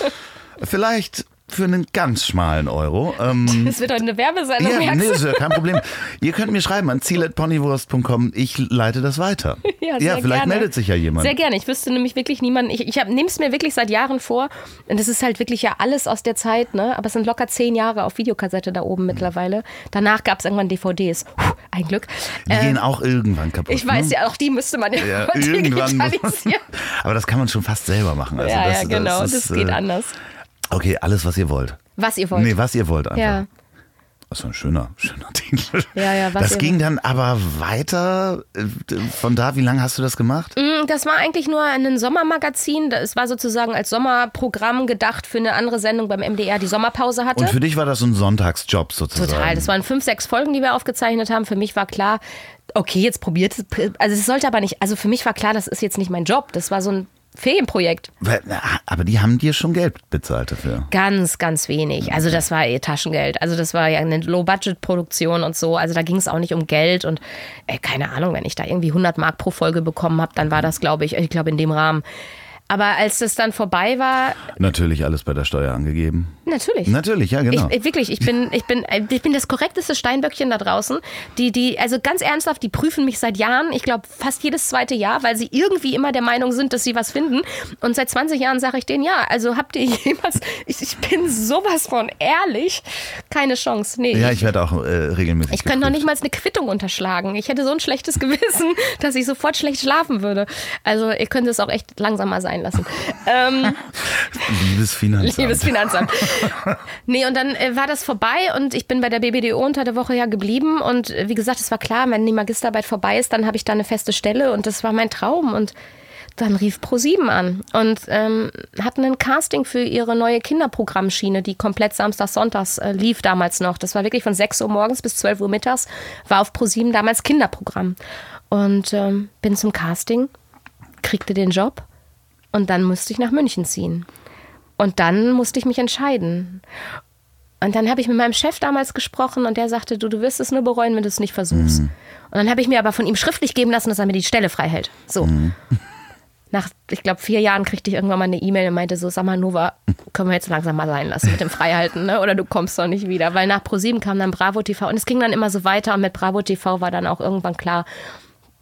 vielleicht für einen ganz schmalen Euro. Ähm, das wird doch eine Werbesendung. Ja, nee, ist ja kein Problem. Ihr könnt mir schreiben an ziel.ponywurst.com. Ich leite das weiter. Ja, ja vielleicht gerne. meldet sich ja jemand. Sehr gerne. Ich wüsste nämlich wirklich niemanden. Ich, ich nehme es mir wirklich seit Jahren vor. Und das ist halt wirklich ja alles aus der Zeit. Ne? Aber es sind locker zehn Jahre auf Videokassette da oben mittlerweile. Danach gab es irgendwann DVDs. Puh, ein Glück. Die äh, gehen auch irgendwann kaputt. Ich weiß ne? ja, auch die müsste man ja, ja irgendwann digitalisieren. aber das kann man schon fast selber machen. Also ja, das, ja, genau. Das, ist, das geht äh, anders. Okay, alles, was ihr wollt. Was ihr wollt. Nee, was ihr wollt einfach. Ja. Das ist ein schöner, schöner Titel. Ja, ja, was das ging dann aber weiter. Äh, von da, wie lange hast du das gemacht? Mm, das war eigentlich nur ein Sommermagazin. Es war sozusagen als Sommerprogramm gedacht für eine andere Sendung beim MDR, die Sommerpause hatte. Und für dich war das so ein Sonntagsjob sozusagen? Total. Das waren fünf, sechs Folgen, die wir aufgezeichnet haben. Für mich war klar, okay, jetzt probiert es. Also es sollte aber nicht, also für mich war klar, das ist jetzt nicht mein Job. Das war so ein Ferienprojekt. Aber die haben dir schon Geld bezahlt dafür. Ganz, ganz wenig. Also das war ihr Taschengeld. Also das war ja eine Low-Budget-Produktion und so. Also da ging es auch nicht um Geld und ey, keine Ahnung, wenn ich da irgendwie 100 Mark pro Folge bekommen habe, dann war das, glaube ich, ich glaube in dem Rahmen. Aber als das dann vorbei war. Natürlich alles bei der Steuer angegeben. Natürlich. Natürlich, ja, genau. Ich, wirklich, ich bin, ich, bin, ich bin das korrekteste Steinböckchen da draußen. Die, die, also ganz ernsthaft, die prüfen mich seit Jahren, ich glaube fast jedes zweite Jahr, weil sie irgendwie immer der Meinung sind, dass sie was finden. Und seit 20 Jahren sage ich denen, ja, also habt ihr jemals, ich, ich bin sowas von ehrlich, keine Chance. Nee. Ja, ich werde auch äh, regelmäßig. Ich könnte noch nicht mal eine Quittung unterschlagen. Ich hätte so ein schlechtes Gewissen, dass ich sofort schlecht schlafen würde. Also ihr könnt es auch echt langsamer sein lassen. ähm, Liebes Finanzamt. Liebes Finanzamt. Nee, und dann äh, war das vorbei und ich bin bei der BBDO unter der Woche ja geblieben. Und äh, wie gesagt, es war klar, wenn die Magisterarbeit vorbei ist, dann habe ich da eine feste Stelle und das war mein Traum. Und dann rief Pro7 an und ähm, hatten ein Casting für ihre neue Kinderprogrammschiene, die komplett samstags, sonntags äh, lief damals noch. Das war wirklich von 6 Uhr morgens bis 12 Uhr mittags, war auf Pro7 damals Kinderprogramm. Und ähm, bin zum Casting, kriegte den Job und dann musste ich nach München ziehen. Und dann musste ich mich entscheiden. Und dann habe ich mit meinem Chef damals gesprochen und der sagte, du, du wirst es nur bereuen, wenn du es nicht versuchst. Mhm. Und dann habe ich mir aber von ihm schriftlich geben lassen, dass er mir die Stelle frei hält. So. Mhm. Nach, ich glaube, vier Jahren kriegte ich irgendwann mal eine E-Mail und meinte so, sag mal, Nova, können wir jetzt langsam mal sein lassen mit dem Freihalten, ne? oder du kommst doch nicht wieder. Weil nach ProSieben kam dann Bravo TV und es ging dann immer so weiter und mit Bravo TV war dann auch irgendwann klar,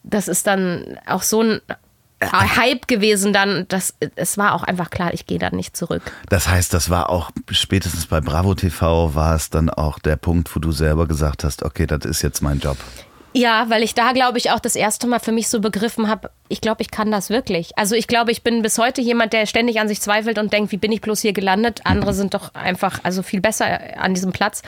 das ist dann auch so ein Hype gewesen dann. Das, es war auch einfach klar, ich gehe da nicht zurück. Das heißt, das war auch spätestens bei Bravo TV war es dann auch der Punkt, wo du selber gesagt hast, okay, das ist jetzt mein Job. Ja, weil ich da, glaube ich, auch das erste Mal für mich so begriffen habe, ich glaube, ich kann das wirklich. Also ich glaube, ich bin bis heute jemand, der ständig an sich zweifelt und denkt, wie bin ich bloß hier gelandet? Andere sind doch einfach also viel besser an diesem Platz.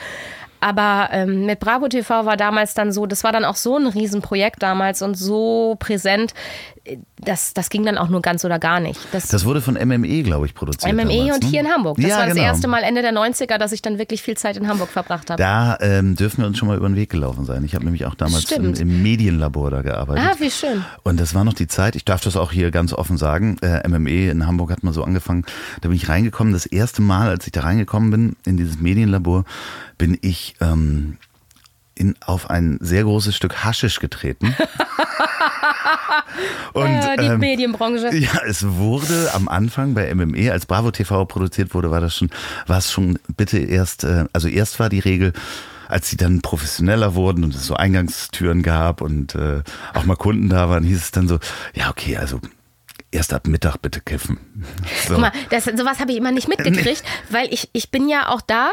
Aber ähm, mit Bravo TV war damals dann so, das war dann auch so ein Riesenprojekt damals und so präsent das, das ging dann auch nur ganz oder gar nicht. Das, das wurde von MME, glaube ich, produziert. MME damals, und ne? hier in Hamburg. Das ja, war das genau. erste Mal Ende der 90er, dass ich dann wirklich viel Zeit in Hamburg verbracht habe. Da ähm, dürfen wir uns schon mal über den Weg gelaufen sein. Ich habe nämlich auch damals im, im, Medienlabor da gearbeitet. Ah, wie schön. Und das war noch die Zeit, ich darf das auch hier ganz offen sagen, äh, MME in Hamburg hat mal so angefangen, da bin ich reingekommen. Das erste Mal, als ich da reingekommen bin in dieses Medienlabor, bin ich... Ähm, in, auf ein sehr großes Stück Haschisch getreten. Und, ja, die ähm, Medienbranche. Ja, es wurde am Anfang bei MME, als Bravo TV produziert wurde, war das schon, war es schon bitte erst, äh, also erst war die Regel, als sie dann professioneller wurden und es so Eingangstüren gab und äh, auch mal Kunden da waren, hieß es dann so, ja, okay, also erst ab Mittag bitte kiffen. So. Guck mal, das, sowas habe ich immer nicht mitgekriegt, nee. weil ich, ich bin ja auch da,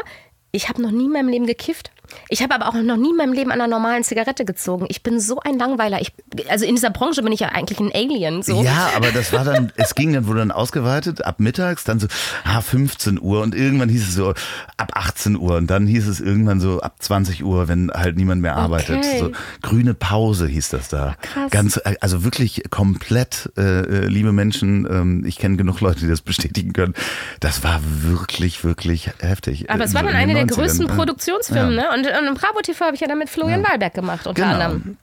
ich habe noch nie in meinem Leben gekifft. Ich habe aber auch noch nie in meinem Leben an einer normalen Zigarette gezogen. Ich bin so ein Langweiler. Ich, also in dieser Branche bin ich ja eigentlich ein Alien. So. Ja, aber das war dann, es ging dann, wurde dann ausgeweitet, ab mittags, dann so, ah, 15 Uhr und irgendwann hieß es so, ab 18 Uhr und dann hieß es irgendwann so, ab 20 Uhr, wenn halt niemand mehr arbeitet. Okay. So, grüne Pause hieß das da. Krass. Ganz, äh, also wirklich komplett, äh, äh, liebe Menschen, ähm, ich kenne genug Leute, die das bestätigen können. Das war wirklich, wirklich heftig. Aber es Äh, war dann in eine der 90ern. größten. Produktionsfirmen, Ja. ne? Und, und im Bravo TV habe ich ja dann mit Florian Wahlberg gemacht, unter Genau. anderem.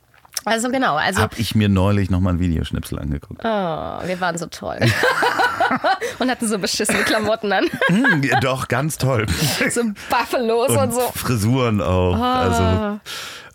Also genau, also Hab ich mir neulich nochmal ein Videoschnipsel angeguckt. oh, wir waren so toll. und hatten so beschissene Klamotten an. Hm, ja, doch, ganz toll. so Buffalos und, Und so. Frisuren auch. Ah.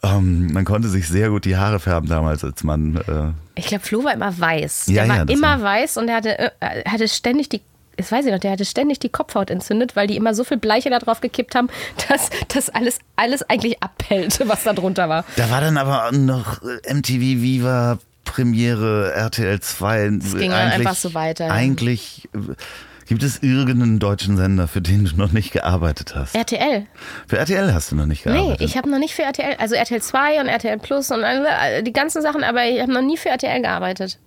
Also ähm, man konnte sich sehr gut die Haare färben damals als Mann. Äh, Ich glaube, Flo war immer weiß. Ja, der war ja, immer war- weiß und er hatte, äh, hatte ständig die das weiß ich noch, der hatte ständig die Kopfhaut entzündet, weil die immer so viel Bleiche da drauf gekippt haben, dass das alles, alles eigentlich abhält, was da drunter war. da war dann aber noch äh, MTV Viva Premiere RTL 2. Es ging einfach so weiter. Eigentlich äh, gibt es irgendeinen deutschen Sender, für den du noch nicht gearbeitet hast. RTL. Für RTL hast du noch nicht Nee, gearbeitet. ich habe noch nicht für RTL, also RTL 2 und RTL Plus und die ganzen Sachen, aber ich habe noch nie für RTL gearbeitet.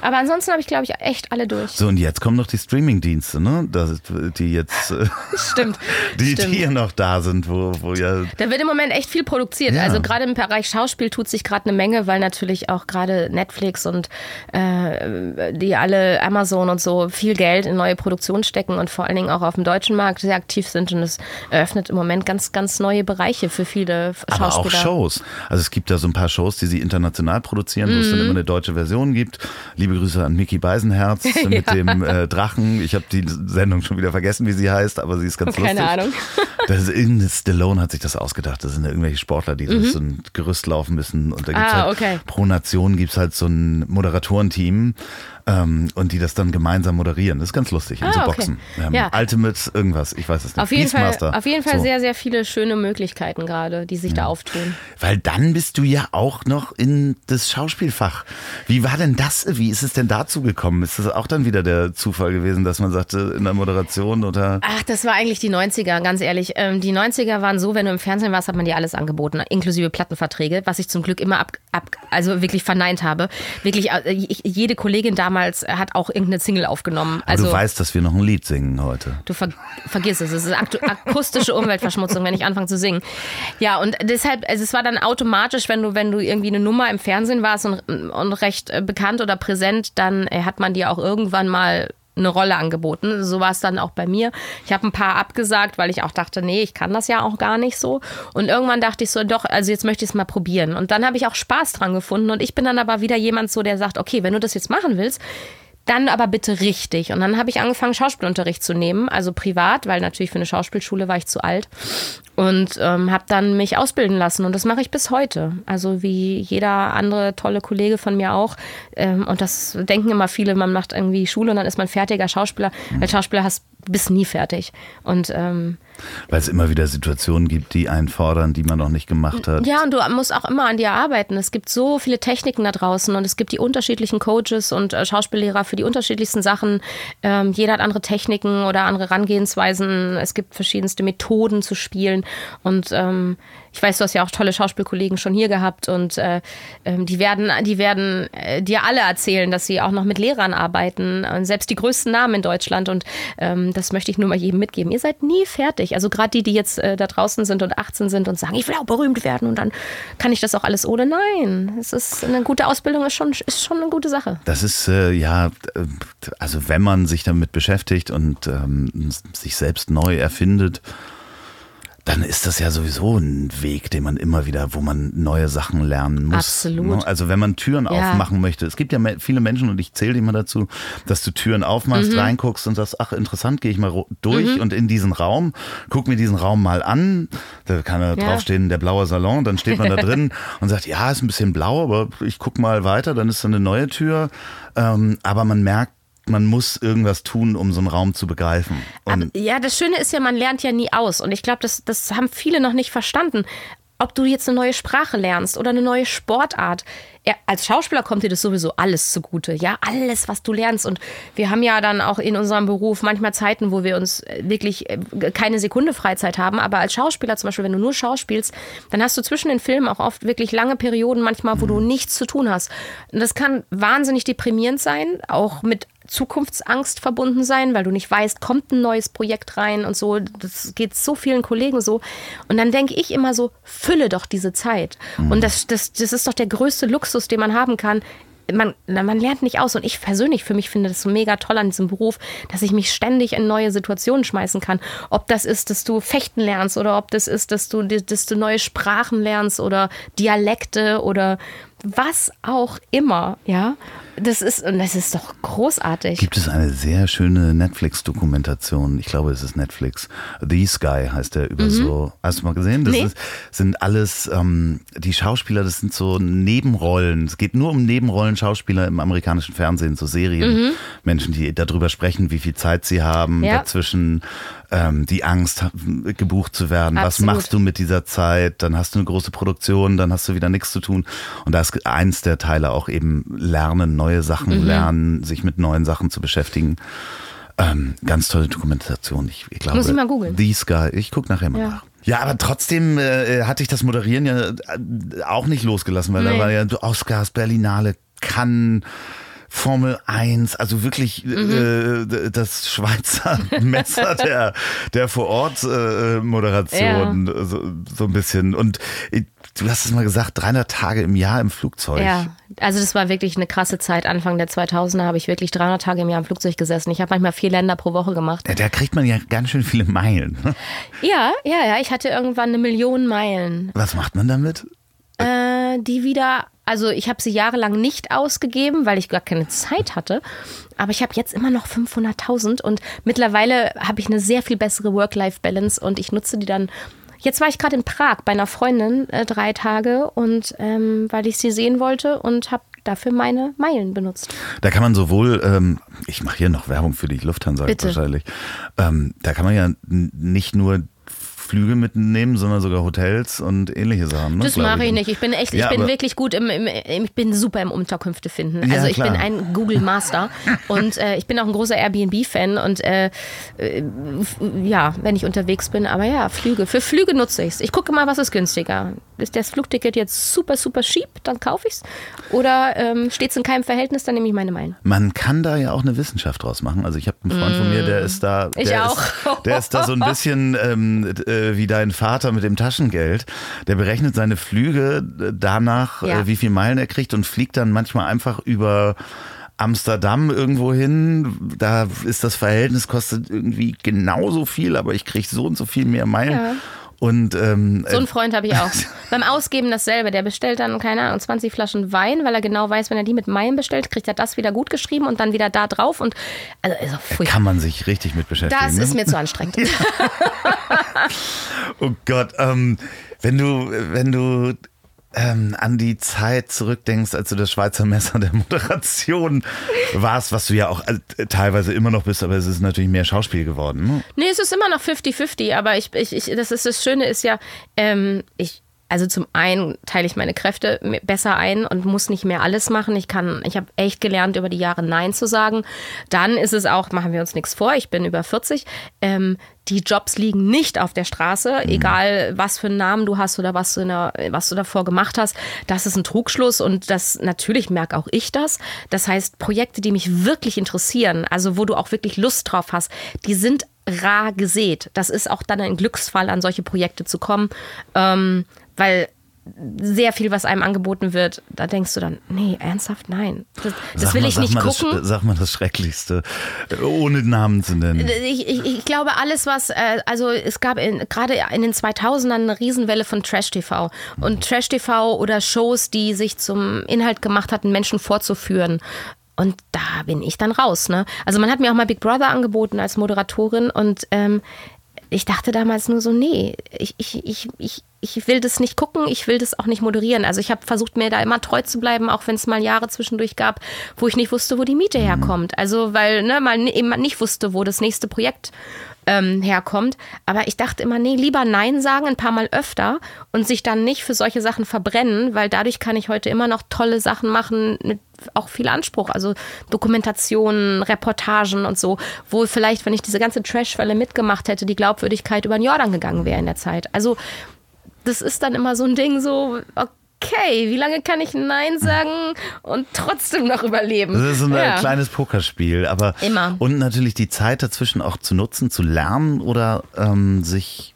Aber ansonsten habe ich, glaube ich, echt alle durch. so, und jetzt kommen noch die Streaming-Dienste, ne? Das, die jetzt, äh, Stimmt. die, Stimmt. die ja noch da sind, wo, wo ja Da wird im Moment echt viel produziert. Ja. Also gerade im Bereich Schauspiel tut sich gerade eine Menge, weil natürlich auch gerade Netflix und äh, die alle Amazon und so viel Geld in neue Produktionen stecken und vor allen Dingen auch auf dem deutschen Markt sehr aktiv sind. Und es eröffnet im Moment ganz, ganz neue Bereiche für viele aber auch Schauspieler. Shows. Also es gibt da so ein paar Shows, die sie international produzieren, wo es Mhm. dann immer eine deutsche Version gibt. Liebe Grüße an Mickey Beisenherz mit dem äh, Drachen. Ich habe die Sendung schon wieder vergessen, wie sie heißt, aber sie ist ganz Keine lustig. Ahnung. Das ist irgendein Stallone hat sich das ausgedacht. Das sind ja irgendwelche Sportler, die durch so ein Gerüst laufen müssen. Und da gibt's Mhm. Ah, halt okay. pro Nation gibt's halt so ein Moderatorenteam. Ähm, und die das dann gemeinsam moderieren. Das ist ganz lustig. Ah, so okay. Boxen. Ähm, Ja. Ultimate, irgendwas. Ich weiß es nicht. Auf jeden, Fall, auf jeden Fall So. sehr, sehr viele schöne Möglichkeiten gerade, die sich da auftun. Weil dann bist du ja auch noch in das Schauspielfach. Wie war denn das? Wie ist es denn dazu gekommen? Ist das auch dann wieder der Zufall gewesen, dass man sagte, in der Moderation oder? Ach, das war eigentlich die 90er, ganz ehrlich. Ähm, die 90er waren so, wenn du im Fernsehen warst, hat man dir alles angeboten, inklusive Plattenverträge, was ich zum Glück immer ab, ab also wirklich verneint habe. Wirklich, äh, ich- jede Kollegin damals hat auch irgendeine Single aufgenommen. Aber Also du weißt, dass wir noch ein Lied singen heute. Du ver vergiss es, es ist akustische Umweltverschmutzung, wenn ich anfange zu singen. Ja, und deshalb, also es war dann automatisch, wenn du, wenn du irgendwie eine Nummer im Fernsehen warst und, und recht äh, bekannt oder präsent, dann äh, hat man dir auch irgendwann mal eine Rolle angeboten. So war es dann auch bei mir. Ich habe ein paar abgesagt, weil ich auch dachte, nee, ich kann das ja auch gar nicht so. Und irgendwann dachte ich so, doch, also jetzt möchte ich es mal probieren. Und dann habe ich auch Spaß dran gefunden. Und ich bin dann aber wieder jemand so, der sagt, okay, wenn du das jetzt machen willst, dann aber bitte richtig. Und dann habe ich angefangen, Schauspielunterricht zu nehmen, also privat, weil natürlich für eine Schauspielschule war ich zu alt. Und ähm, habe dann mich ausbilden lassen. Und das mache ich bis heute. Also wie jeder andere tolle Kollege von mir auch. Ähm, und das denken immer viele, man macht irgendwie Schule und dann ist man fertiger Schauspieler. Als Schauspieler hast bist nie fertig. Und ähm, Weil es immer wieder Situationen gibt, die einen fordern, die man noch nicht gemacht hat. Ja, und du musst auch immer an dir arbeiten. Es gibt so viele Techniken da draußen und es gibt die unterschiedlichen Coaches und äh, Schauspiellehrer für die unterschiedlichsten Sachen. Ähm, jeder hat andere Techniken oder andere Herangehensweisen. Es gibt verschiedenste Methoden zu spielen. Und ähm, ich weiß, du hast ja auch tolle Schauspielkollegen schon hier gehabt und äh, ähm, die werden, die werden äh, dir alle erzählen, dass sie auch noch mit Lehrern arbeiten. Und selbst die größten Namen in Deutschland. Und ähm, das möchte ich nur mal jedem mitgeben. Ihr seid nie fertig. Also gerade die, die jetzt äh, da draußen sind und 18 sind und sagen, ich will auch berühmt werden und dann kann ich das auch alles ohne. Nein, es ist eine gute Ausbildung ist schon, ist schon eine gute Sache. Das ist äh, ja, äh, also wenn man sich damit beschäftigt und ähm, sich selbst neu erfindet, dann ist das ja sowieso ein Weg, den man immer wieder, wo man neue Sachen lernen muss. Absolut. ne? Also wenn man Türen Ja. aufmachen möchte, es gibt ja viele Menschen und ich zähle die immer dazu, dass du Türen aufmachst, Mhm. reinguckst und sagst, ach interessant, gehe ich mal durch und in diesen Raum, guck mir diesen Raum mal an. Da kann da Ja. draufstehen, der blaue Salon, dann steht man da drin und sagt, ja, ist ein bisschen blau, aber ich guck mal weiter, dann ist da eine neue Tür. Ähm, aber man merkt, man muss irgendwas tun, um so einen Raum zu begreifen. Aber, ja, das Schöne ist ja, man lernt ja nie aus. Und ich glaube, das, das haben viele noch nicht verstanden. ob du jetzt eine neue Sprache lernst oder eine neue Sportart. Ja, als Schauspieler kommt dir das sowieso alles zugute. Ja, alles, was du lernst. Und wir haben ja dann auch in unserem Beruf manchmal Zeiten, wo wir uns äh, wirklich äh, keine Sekunde Freizeit haben. Aber als Schauspieler zum Beispiel, wenn du nur schauspielst, dann hast du zwischen den Filmen auch oft wirklich lange Perioden manchmal, wo du nichts zu tun hast. Und das kann wahnsinnig deprimierend sein, auch mit Zukunftsangst verbunden sein, weil du nicht weißt, kommt ein neues Projekt rein und so. Das geht so vielen Kollegen so. Und dann denke ich immer so, fülle doch diese Zeit. Mhm. Und das, das, das ist doch der größte Luxus, den man haben kann. Man, man lernt nicht aus und ich persönlich für mich finde das so mega toll an diesem Beruf, dass ich mich ständig in neue Situationen schmeißen kann. Ob das ist, dass du fechten lernst oder ob das ist, dass du, dass du neue Sprachen lernst oder Dialekte oder was auch immer, ja. Das ist, und das ist doch großartig. Gibt es eine sehr schöne Netflix-Dokumentation, ich glaube, es ist Netflix. The Sky heißt der über mhm. so. Hast du mal gesehen? Das nee. ist, sind alles, ähm, die Schauspieler, das sind so Nebenrollen. Es geht nur um Nebenrollen Schauspieler im amerikanischen Fernsehen, so Serien. Mhm. Menschen, die darüber sprechen, wie viel Zeit sie haben, ja. dazwischen ähm, die Angst, gebucht zu werden. Absolut. Was machst du mit dieser Zeit? Dann hast du eine große Produktion, dann hast du wieder nichts zu tun. Und da ist eins der Teile auch eben lernen, neue Sachen mhm. lernen, sich mit neuen Sachen zu beschäftigen. Ähm, ganz tolle Dokumentation. Ich, ich glaube, Muss ich mal googeln. These Guy. Ich gucke nachher mal ja. nach. Ja, aber trotzdem äh, hatte ich das Moderieren ja äh, auch nicht losgelassen, weil nee. da war ja Oscars, Berlinale, Cannes, Formel 1, also wirklich mhm. äh, das Schweizer Messer der, der Vor-Ort-Moderation, äh, ja. so, so ein bisschen. Und äh, du hast es mal gesagt, 300 Tage im Jahr im Flugzeug. Ja, also das war wirklich eine krasse Zeit. Anfang der 2000er habe ich wirklich 300 Tage im Jahr im Flugzeug gesessen. Ich habe manchmal vier Länder pro Woche gemacht. Ja, da kriegt man ja ganz schön viele Meilen. Ne? Ja, ja, ja. Ich hatte irgendwann eine Million Meilen. Was macht man damit? Äh, die wieder also ich habe sie jahrelang nicht ausgegeben, weil ich gar keine Zeit hatte. Aber ich habe jetzt immer noch 500.000 und mittlerweile habe ich eine sehr viel bessere Work-Life-Balance und ich nutze die dann. Jetzt war ich gerade in Prag bei einer Freundin äh, drei Tage und ähm, weil ich sie sehen wollte und habe dafür meine Meilen benutzt. Da kann man sowohl, ähm, ich mache hier noch Werbung für die Lufthansa Bitte. wahrscheinlich, ähm, da kann man ja nicht nur Flüge mitnehmen, sondern sogar Hotels und ähnliche Sachen. Ne, das mache ich nicht. Ich bin echt, ich ja, bin wirklich gut im, im, ich bin super im Unterkünfte finden. Also ja, ich bin ein Google Master und äh, ich bin auch ein großer Airbnb-Fan und äh, äh, ja, wenn ich unterwegs bin, aber ja, Flüge. Für Flüge nutze ich es. Ich gucke mal, was ist günstiger. Ist das Flugticket jetzt super, super cheap, dann kaufe ich es. Oder ähm, steht es in keinem Verhältnis, dann nehme ich meine Meilen. Man kann da ja auch eine Wissenschaft draus machen. Also ich habe einen Freund mm. von mir, der ist da. Ich auch. Ist, der ist da so ein bisschen ähm, äh, wie dein Vater mit dem Taschengeld. Der berechnet seine Flüge danach, ja. äh, wie viel Meilen er kriegt und fliegt dann manchmal einfach über Amsterdam irgendwo hin, da ist das Verhältnis, kostet irgendwie genauso viel, aber ich kriege so und so viel mehr Meilen. Ja. Und, ähm, so einen äh, Freund habe ich auch. Beim Ausgeben dasselbe. Der bestellt dann, keine Ahnung, 20 Flaschen Wein, weil er genau weiß, wenn er die mit Meilen bestellt, kriegt er das wieder gut geschrieben und dann wieder da drauf. Und also, also kann man sich richtig mit beschäftigen. Das ne? ist mir zu anstrengend. oh Gott, ähm, wenn du, wenn du ähm, an die Zeit zurückdenkst, als du das Schweizer Messer der Moderation warst, was du ja auch äh, teilweise immer noch bist, aber es ist natürlich mehr Schauspiel geworden. Ne? Nee, es ist immer noch 50-50, aber ich, ich, ich, das, ist, das Schöne ist ja, ähm, ich, also zum einen teile ich meine Kräfte besser ein und muss nicht mehr alles machen. Ich kann, ich habe echt gelernt, über die Jahre Nein zu sagen. Dann ist es auch, machen wir uns nichts vor, ich bin über 40. Ähm, die Jobs liegen nicht auf der Straße, mhm. egal was für einen Namen du hast oder was du, der, was du davor gemacht hast. Das ist ein Trugschluss und das natürlich merke auch ich das. Das heißt, Projekte, die mich wirklich interessieren, also wo du auch wirklich Lust drauf hast, die sind rar gesät. Das ist auch dann ein Glücksfall, an solche Projekte zu kommen. Ähm, weil sehr viel, was einem angeboten wird, da denkst du dann, nee, ernsthaft, nein. Das, das will mal, ich nicht gucken. Das, sag mal das Schrecklichste, ohne Namen zu nennen. Ich, ich, ich glaube, alles, was, äh, also es gab gerade in den 2000ern eine Riesenwelle von Trash-TV. Und Trash-TV oder Shows, die sich zum Inhalt gemacht hatten, Menschen vorzuführen. Und da bin ich dann raus. Ne? Also man hat mir auch mal Big Brother angeboten als Moderatorin und ähm, ich dachte damals nur so, nee, ich, ich, ich, ich ich will das nicht gucken, ich will das auch nicht moderieren. Also ich habe versucht, mir da immer treu zu bleiben, auch wenn es mal Jahre zwischendurch gab, wo ich nicht wusste, wo die Miete herkommt. Also weil ne, mal eben nicht wusste, wo das nächste Projekt ähm, herkommt. Aber ich dachte immer, nee, lieber Nein sagen, ein paar Mal öfter und sich dann nicht für solche Sachen verbrennen, weil dadurch kann ich heute immer noch tolle Sachen machen mit auch viel Anspruch. Also Dokumentationen, Reportagen und so, wo vielleicht, wenn ich diese ganze Trash-Fälle mitgemacht hätte, die Glaubwürdigkeit über den Jordan gegangen wäre in der Zeit. Also das ist dann immer so ein Ding, so, okay, wie lange kann ich Nein sagen und trotzdem noch überleben? Das ist so ein ja. kleines Pokerspiel, aber immer. Und natürlich die Zeit dazwischen auch zu nutzen, zu lernen oder ähm, sich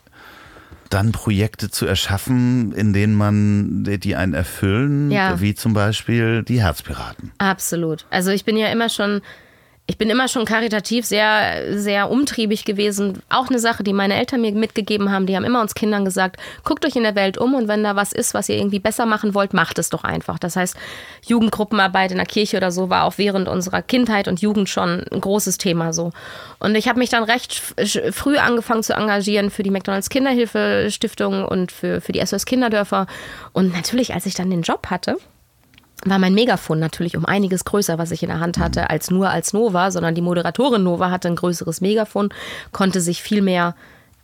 dann Projekte zu erschaffen, in denen man, die einen erfüllen, ja. wie zum Beispiel die Herzpiraten. Absolut. Also ich bin ja immer schon ich bin immer schon karitativ sehr, sehr umtriebig gewesen. Auch eine Sache, die meine Eltern mir mitgegeben haben. Die haben immer uns Kindern gesagt, guckt euch in der Welt um und wenn da was ist, was ihr irgendwie besser machen wollt, macht es doch einfach. Das heißt, Jugendgruppenarbeit in der Kirche oder so war auch während unserer Kindheit und Jugend schon ein großes Thema so. Und ich habe mich dann recht früh angefangen zu engagieren für die McDonalds Kinderhilfe Stiftung und für, für die SOS Kinderdörfer. Und natürlich, als ich dann den Job hatte, war mein Megafon natürlich um einiges größer, was ich in der Hand hatte, als nur als Nova, sondern die Moderatorin Nova hatte ein größeres Megafon, konnte sich viel mehr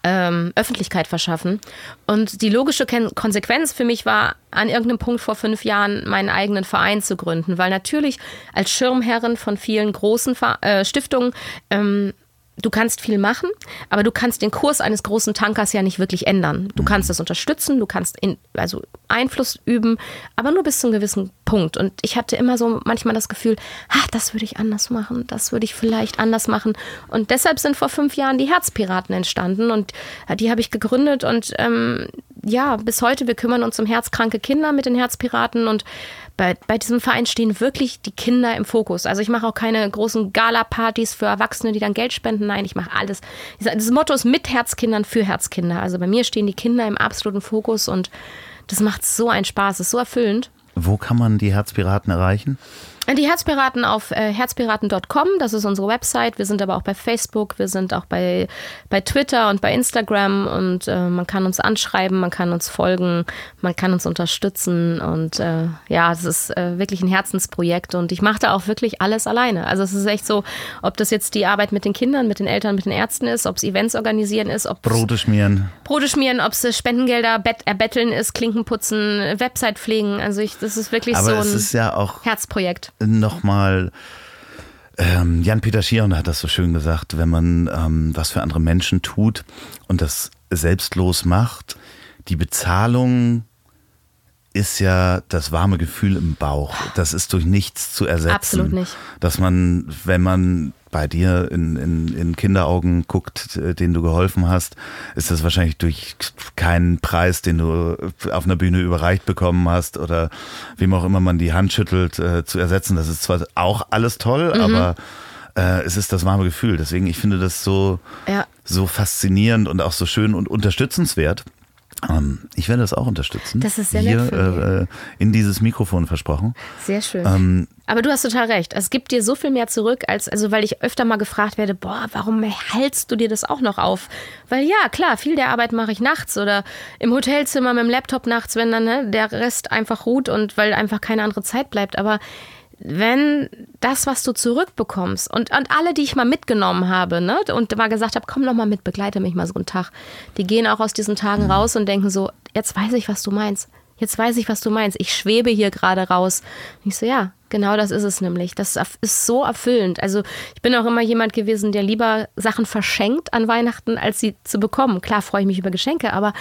ähm, Öffentlichkeit verschaffen. Und die logische Konsequenz für mich war, an irgendeinem Punkt vor fünf Jahren meinen eigenen Verein zu gründen, weil natürlich als Schirmherrin von vielen großen äh, Stiftungen ähm, du kannst viel machen, aber du kannst den Kurs eines großen Tankers ja nicht wirklich ändern. Du kannst das unterstützen, du kannst in, also Einfluss üben, aber nur bis zu einem gewissen Punkt. Und ich hatte immer so manchmal das Gefühl, ach, das würde ich anders machen, das würde ich vielleicht anders machen. Und deshalb sind vor fünf Jahren die Herzpiraten entstanden und äh, die habe ich gegründet und ähm, ja, bis heute, wir kümmern uns um herzkranke Kinder mit den Herzpiraten und bei, bei diesem Verein stehen wirklich die Kinder im Fokus. Also ich mache auch keine großen Gala-Partys für Erwachsene, die dann Geld spenden. Nein, ich mache alles. Das Motto ist mit Herzkindern für Herzkinder. Also bei mir stehen die Kinder im absoluten Fokus und das macht so einen Spaß, ist so erfüllend. Wo kann man die Herzpiraten erreichen? Die Herzpiraten auf äh, herzpiraten.com, das ist unsere Website. Wir sind aber auch bei Facebook, wir sind auch bei, bei Twitter und bei Instagram und äh, man kann uns anschreiben, man kann uns folgen, man kann uns unterstützen und äh, ja, es ist äh, wirklich ein Herzensprojekt und ich mache da auch wirklich alles alleine. Also es ist echt so, ob das jetzt die Arbeit mit den Kindern, mit den Eltern, mit den Ärzten ist, ob es Events organisieren ist, ob Brote schmieren. Brote schmieren, ob es Spendengelder Bett, erbetteln ist, Klinken putzen, Website pflegen. Also ich, das ist wirklich aber so ein ja Herzprojekt nochmal. Ähm, Jan-Peter Schion hat das so schön gesagt, wenn man ähm, was für andere Menschen tut und das selbstlos macht, die Bezahlung ist ja das warme Gefühl im Bauch. Das ist durch nichts zu ersetzen. Absolut nicht. Dass man, wenn man bei dir in, in, in Kinderaugen guckt, äh, den du geholfen hast, ist das wahrscheinlich durch keinen Preis, den du auf einer Bühne überreicht bekommen hast oder wem auch immer man die Hand schüttelt, äh, zu ersetzen. Das ist zwar auch alles toll, mhm. aber äh, es ist das warme Gefühl. Deswegen, ich finde das so, ja. so faszinierend und auch so schön und unterstützenswert. Ähm, ich werde das auch unterstützen. Das ist sehr Hier, nett äh, in dieses Mikrofon versprochen. Sehr schön. Ähm, Aber du hast total recht. Es gibt dir so viel mehr zurück, als also weil ich öfter mal gefragt werde, boah, warum hältst du dir das auch noch auf? Weil ja, klar, viel der Arbeit mache ich nachts oder im Hotelzimmer mit dem Laptop nachts, wenn dann ne, der Rest einfach ruht und weil einfach keine andere Zeit bleibt. Aber wenn das, was du zurückbekommst und, und alle, die ich mal mitgenommen habe ne, und mal gesagt habe, komm noch mal mit, begleite mich mal so einen Tag, die gehen auch aus diesen Tagen raus und denken so, jetzt weiß ich, was du meinst. Jetzt weiß ich, was du meinst. Ich schwebe hier gerade raus. Und ich so, ja, Genau das ist es nämlich. Das ist so erfüllend. Also ich bin auch immer jemand gewesen, der lieber Sachen verschenkt an Weihnachten, als sie zu bekommen. Klar freue ich mich über Geschenke, aber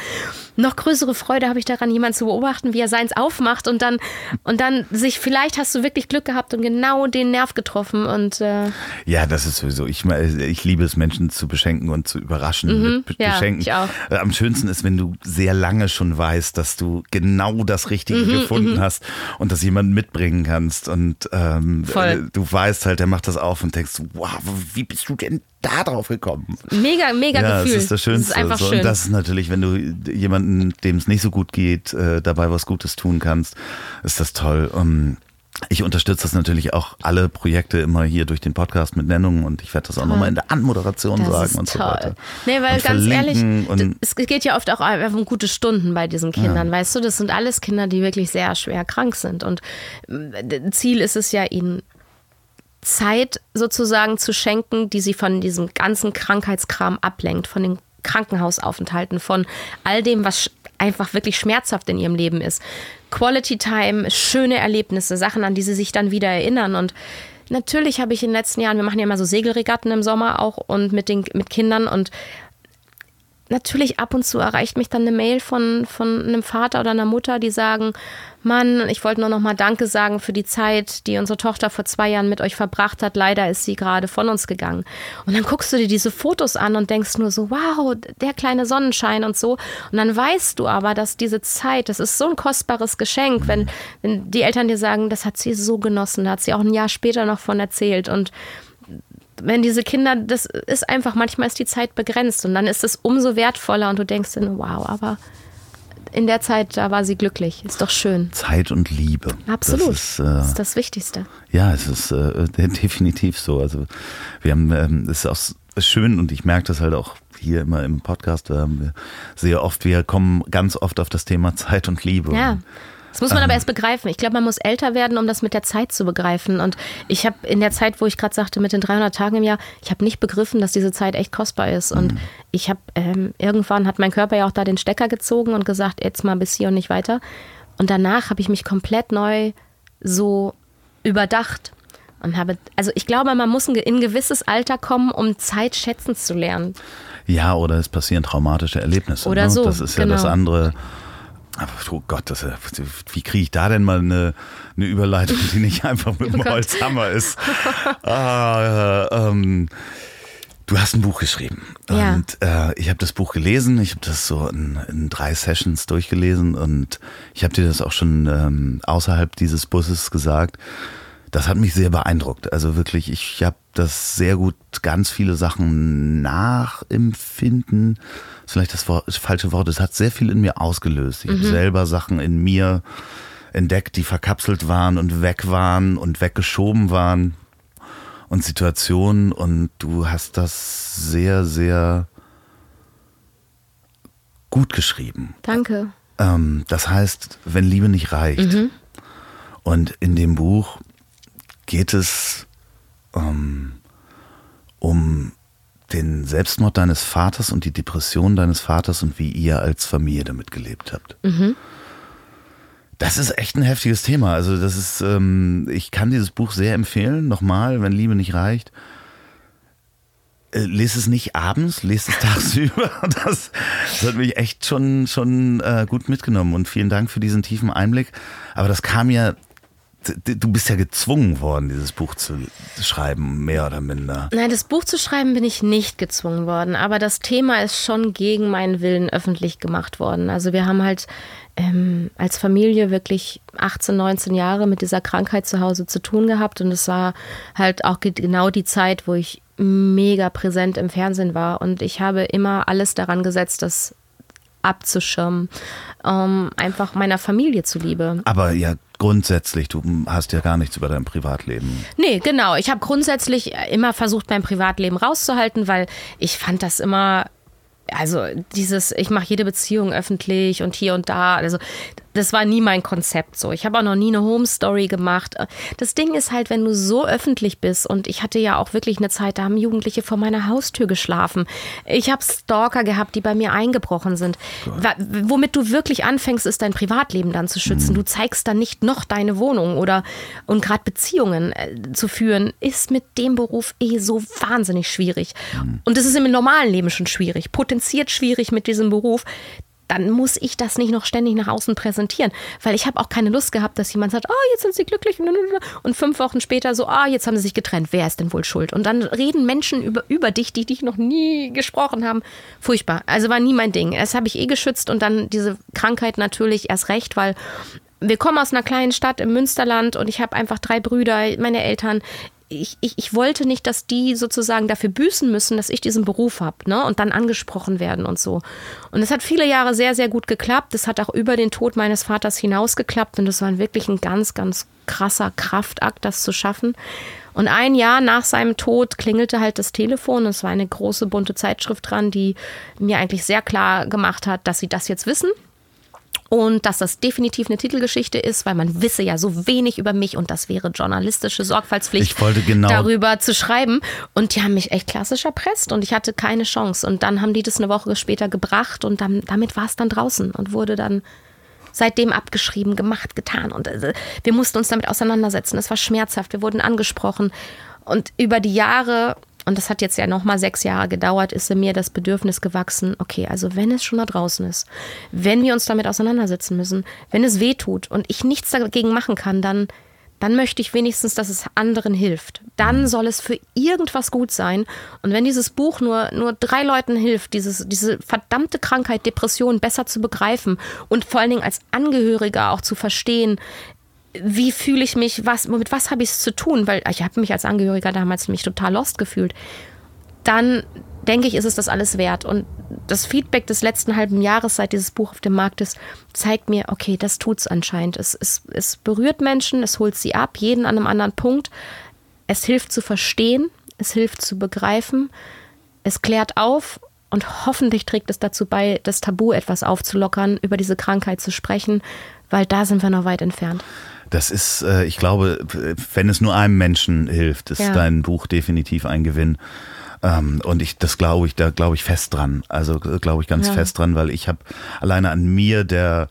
noch größere Freude habe ich daran, jemanden zu beobachten, wie er seins aufmacht und dann und dann sich vielleicht hast du wirklich Glück gehabt und genau den Nerv getroffen und äh ja, das ist sowieso. Ich, ich liebe es, Menschen zu beschenken und zu überraschen mhm, mit ja. Ich auch. Äh, am schönsten ist, wenn du sehr lange schon weißt, dass du genau das Richtige mhm, gefunden mhm. hast und das jemanden mitbringen kannst. Und ähm, äh, du weißt halt, der macht das auf und denkst, wow, wie bist du denn da drauf gekommen? Mega, mega ja, Gefühl. Das ist das Schönste. Das ist so, schön. Und das ist natürlich, wenn du jemanden, dem es nicht so gut geht, äh, dabei was Gutes tun kannst, ist das toll. Um, Ich unterstütze das natürlich auch alle Projekte immer hier durch den Podcast mit Nennungen und ich werde das auch nochmal in der Anmoderation Das sagen und so toll. weiter. Nee, weil und ganz ehrlich, es geht ja oft auch um gute Stunden bei diesen Kindern, weißt du? Das sind alles Kinder, die wirklich sehr schwer krank sind. Und Ziel ist es ja, ihnen Zeit sozusagen zu schenken, die sie von diesem ganzen Krankheitskram ablenkt, von den Krankenhausaufenthalten, von all dem, was einfach wirklich schmerzhaft in ihrem Leben ist. Quality Time, schöne Erlebnisse, Sachen, an die sie sich dann wieder erinnern. Und natürlich habe ich in den letzten Jahren, wir machen ja immer so Segelregatten im Sommer auch und mit den mit Kindern und natürlich ab und zu erreicht mich dann eine Mail von, von einem Vater oder einer Mutter, die sagen, Mann, ich wollte nur noch mal Danke sagen für die Zeit, die unsere Tochter vor zwei Jahren mit euch verbracht hat. Leider ist sie gerade von uns gegangen. Und dann guckst du dir diese Fotos an und denkst nur so, wow, der kleine Sonnenschein und so. Und dann weißt du aber, dass diese Zeit, das ist so ein kostbares Geschenk, wenn, wenn die Eltern dir sagen, das hat sie so genossen, da hat sie auch ein Jahr später noch von erzählt. Und wenn diese Kinder, das ist einfach, manchmal ist die Zeit begrenzt und dann ist es umso wertvoller und du denkst dann, wow, aber in der Zeit, da war sie glücklich. Ist doch schön. Zeit und Liebe. Absolut. Das ist, äh, das ist das Wichtigste. Ja, es ist äh, definitiv so. Also wir haben, ähm, es ist auch schön und ich merke das halt auch hier immer im Podcast. Wir sehr oft, wir kommen ganz oft auf das Thema Zeit und Liebe. Ja. Das muss man aber erst begreifen. Ich glaube, man muss älter werden, um das mit der Zeit zu begreifen. Und ich habe in der Zeit, wo ich gerade sagte, mit den 300 Tagen im Jahr, ich habe nicht begriffen, dass diese Zeit echt kostbar ist. Und ich habe ähm, irgendwann hat mein Körper ja auch da den Stecker gezogen und gesagt, jetzt mal bis hier und nicht weiter. Und danach habe ich mich komplett neu so überdacht und habe, also ich glaube, man muss in ein gewisses Alter kommen, um Zeit schätzen zu lernen. Ja, oder es passieren traumatische Erlebnisse. Oder ne? so, Das ist ja genau. das andere. Aber, oh Gott, das, ja- wie kriege ich da denn mal eine, eine Überleitung, die nicht einfach mit dem Oh Gott. Holzhammer ist? ah, äh, ähm, du hast ein Buch geschrieben. Ja. Und äh, ich habe das Buch gelesen. Ich habe das so in, in drei Sessions durchgelesen. Und ich habe dir das auch schon ähm, außerhalb dieses Busses gesagt. Das hat mich sehr beeindruckt. Also wirklich, ich habe das sehr gut, ganz viele Sachen nachempfinden. Ist vielleicht das, Wort, das falsche Wort. Es hat sehr viel in mir ausgelöst. Ich habe selber Sachen in mir entdeckt, die verkapselt waren und weg waren und weggeschoben waren und Situationen. Und du hast das sehr, sehr gut geschrieben. Danke. Ähm, das heißt, wenn Liebe nicht reicht. Und in dem Buch geht es ähm, um den Selbstmord deines Vaters und die Depression deines Vaters und wie ihr als Familie damit gelebt habt. Das ist echt ein heftiges Thema. Also das ist, ähm, ich kann dieses Buch sehr empfehlen. Nochmal, wenn Liebe nicht reicht. Äh, Lest es nicht abends, lest es tagsüber. Das, das hat mich echt schon, schon äh, gut mitgenommen und vielen Dank für diesen tiefen Einblick. Aber das kam ja, du bist ja gezwungen worden, dieses Buch zu schreiben, mehr oder minder. Nein, das Buch zu schreiben bin ich nicht gezwungen worden, aber das Thema ist schon gegen meinen Willen öffentlich gemacht worden. Also wir haben halt ähm, als Familie wirklich 18, 19 Jahre mit dieser Krankheit zu Hause zu tun gehabt und es war halt auch ge- genau die Zeit, wo ich mega präsent im Fernsehen war und ich habe immer alles daran gesetzt, das abzuschirmen, ähm, einfach meiner Familie zuliebe. Aber ja, grundsätzlich, du hast ja gar nichts über dein Privatleben. Nee, genau. Ich habe grundsätzlich immer versucht, mein Privatleben rauszuhalten, weil ich fand das immer, also dieses, ich mache jede Beziehung öffentlich und hier und da, also das war nie mein Konzept so. Ich habe auch noch nie eine Home Story gemacht. Das Ding ist halt, wenn du so öffentlich bist und ich hatte ja auch wirklich eine Zeit, da haben Jugendliche vor meiner Haustür geschlafen. Ich habe Stalker gehabt, die bei mir eingebrochen sind. Wa- Womit du wirklich anfängst, ist dein Privatleben dann zu schützen. Du zeigst dann nicht noch deine Wohnung oder und gerade Beziehungen äh, zu führen, ist mit dem Beruf eh so wahnsinnig schwierig. Und das ist im normalen Leben schon schwierig, potenziert schwierig mit diesem Beruf dann muss ich das nicht noch ständig nach außen präsentieren. Weil ich habe auch keine Lust gehabt, dass jemand sagt, oh, jetzt sind sie glücklich. Und fünf Wochen später so, ah, jetzt haben sie sich getrennt. Wer ist denn wohl schuld? Und dann reden Menschen über, über dich, die dich noch nie gesprochen haben. Furchtbar. Also war nie mein Ding. Das habe ich eh geschützt und dann diese Krankheit natürlich erst recht, weil wir kommen aus einer kleinen Stadt im Münsterland und ich habe einfach drei Brüder, meine Eltern. Ich, ich, ich wollte nicht, dass die sozusagen dafür büßen müssen, dass ich diesen Beruf habe ne? und dann angesprochen werden und so. Und es hat viele Jahre sehr, sehr gut geklappt. Es hat auch über den Tod meines Vaters hinaus geklappt und es war wirklich ein ganz, ganz krasser Kraftakt, das zu schaffen. Und ein Jahr nach seinem Tod klingelte halt das Telefon. Es war eine große bunte Zeitschrift dran, die mir eigentlich sehr klar gemacht hat, dass sie das jetzt wissen und dass das definitiv eine Titelgeschichte ist, weil man wisse ja so wenig über mich und das wäre journalistische Sorgfaltspflicht, genau darüber zu schreiben. Und die haben mich echt klassisch erpresst und ich hatte keine Chance. Und dann haben die das eine Woche später gebracht und dann, damit war es dann draußen und wurde dann seitdem abgeschrieben, gemacht, getan. Und äh, wir mussten uns damit auseinandersetzen. Es war schmerzhaft, wir wurden angesprochen. Und über die Jahre und das hat jetzt ja nochmal sechs Jahre gedauert, ist in mir das Bedürfnis gewachsen, okay, also wenn es schon da draußen ist, wenn wir uns damit auseinandersetzen müssen, wenn es weh tut und ich nichts dagegen machen kann, dann, dann möchte ich wenigstens, dass es anderen hilft. Dann soll es für irgendwas gut sein. Und wenn dieses Buch nur, nur drei Leuten hilft, dieses, diese verdammte Krankheit, Depression besser zu begreifen und vor allen Dingen als Angehöriger auch zu verstehen, wie fühle ich mich, was, mit was habe ich es zu tun? Weil ich habe mich als Angehöriger damals mich total lost gefühlt. Dann denke ich, ist es das alles wert. Und das Feedback des letzten halben Jahres, seit dieses Buch auf dem Markt ist, zeigt mir, okay, das tut es anscheinend. Es, es, es berührt Menschen, es holt sie ab, jeden an einem anderen Punkt. Es hilft zu verstehen, es hilft zu begreifen, es klärt auf und hoffentlich trägt es dazu bei, das Tabu etwas aufzulockern, über diese Krankheit zu sprechen, weil da sind wir noch weit entfernt. Das ist, äh, ich glaube, wenn es nur einem Menschen hilft, ist ja. dein Buch definitiv ein Gewinn. Ähm, und ich, das glaube ich, da glaube ich fest dran. Also glaube ich ganz ja. fest dran, weil ich habe alleine an mir, der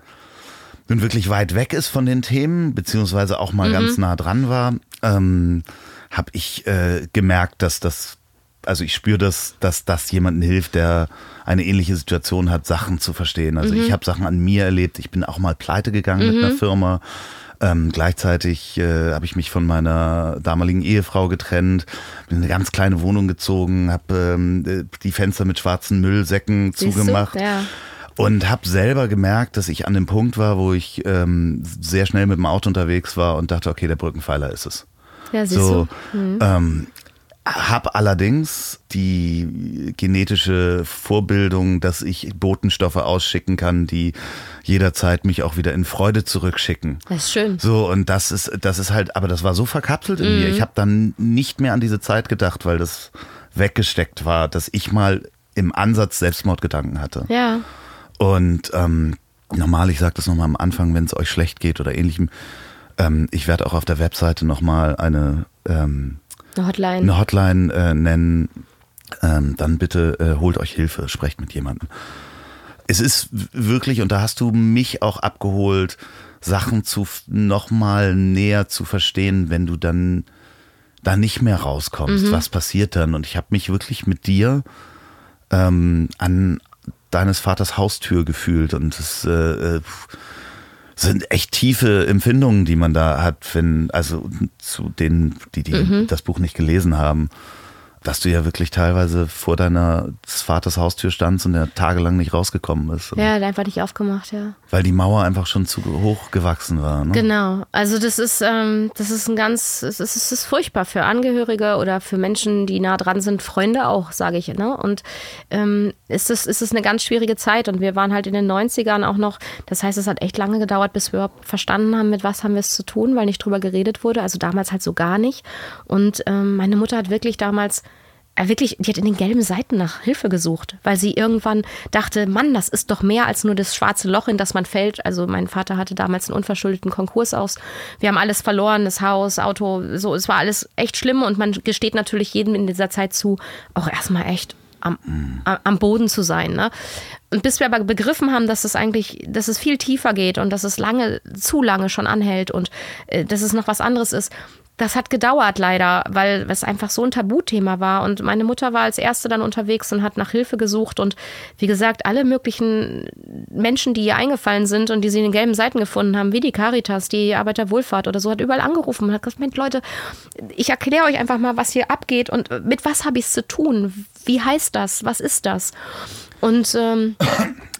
nun wirklich weit weg ist von den Themen, beziehungsweise auch mal mhm. ganz nah dran war, ähm, habe ich äh, gemerkt, dass das, also ich spüre das, dass das jemanden hilft, der eine ähnliche Situation hat, Sachen zu verstehen. Also mhm. ich habe Sachen an mir erlebt. Ich bin auch mal pleite gegangen mhm. mit einer Firma. Ähm, gleichzeitig äh, habe ich mich von meiner damaligen Ehefrau getrennt, bin in eine ganz kleine Wohnung gezogen, habe ähm, die Fenster mit schwarzen Müllsäcken Siehst zugemacht. Du? Ja. Und habe selber gemerkt, dass ich an dem Punkt war, wo ich ähm, sehr schnell mit dem Auto unterwegs war und dachte, okay, der Brückenpfeiler ist es. Ja, siehst so, du. Mhm. Ähm, habe allerdings die genetische Vorbildung, dass ich Botenstoffe ausschicken kann, die jederzeit mich auch wieder in Freude zurückschicken. Das ist schön. So und das ist das ist halt, aber das war so verkapselt in mhm. mir. Ich habe dann nicht mehr an diese Zeit gedacht, weil das weggesteckt war, dass ich mal im Ansatz Selbstmordgedanken hatte. Ja. Und ähm, normal, ich sage das nochmal am Anfang, wenn es euch schlecht geht oder ähnlichem. Ähm, ich werde auch auf der Webseite nochmal eine ähm, eine Hotline, eine Hotline äh, nennen, ähm, dann bitte äh, holt euch Hilfe, sprecht mit jemandem. Es ist wirklich, und da hast du mich auch abgeholt, Sachen zu nochmal näher zu verstehen, wenn du dann da nicht mehr rauskommst. Mhm. Was passiert dann? Und ich habe mich wirklich mit dir ähm, an deines Vaters Haustür gefühlt und es äh, äh sind echt tiefe Empfindungen, die man da hat, wenn, also zu denen, die, die mhm. das Buch nicht gelesen haben dass du ja wirklich teilweise vor deiner Vaters Haustür standst und er tagelang nicht rausgekommen ist. Ja, hat einfach nicht aufgemacht, ja. Weil die Mauer einfach schon zu hoch gewachsen war. Ne? Genau. Also das ist, ähm, das ist ein ganz, es ist, es ist furchtbar für Angehörige oder für Menschen, die nah dran sind, Freunde auch, sage ich. Ne? Und ähm, ist es ist es eine ganz schwierige Zeit und wir waren halt in den 90ern auch noch, das heißt, es hat echt lange gedauert, bis wir überhaupt verstanden haben, mit was haben wir es zu tun, weil nicht drüber geredet wurde. Also damals halt so gar nicht. Und ähm, meine Mutter hat wirklich damals wirklich, die hat in den gelben Seiten nach Hilfe gesucht, weil sie irgendwann dachte, Mann, das ist doch mehr als nur das schwarze Loch, in das man fällt. Also mein Vater hatte damals einen unverschuldeten Konkurs aus. Wir haben alles verloren, das Haus, Auto, so, es war alles echt schlimm und man gesteht natürlich jedem in dieser Zeit zu, auch erstmal echt am, am Boden zu sein. Ne? Und bis wir aber begriffen haben, dass es eigentlich, dass es viel tiefer geht und dass es lange, zu lange schon anhält und äh, dass es noch was anderes ist, das hat gedauert leider, weil es einfach so ein Tabuthema war. Und meine Mutter war als erste dann unterwegs und hat nach Hilfe gesucht. Und wie gesagt, alle möglichen Menschen, die ihr eingefallen sind und die sie in den gelben Seiten gefunden haben, wie die Caritas, die Arbeiterwohlfahrt oder so, hat überall angerufen und hat gesagt, Mensch, Leute, ich erkläre euch einfach mal, was hier abgeht und mit was habe ich es zu tun? Wie heißt das? Was ist das? Und ähm,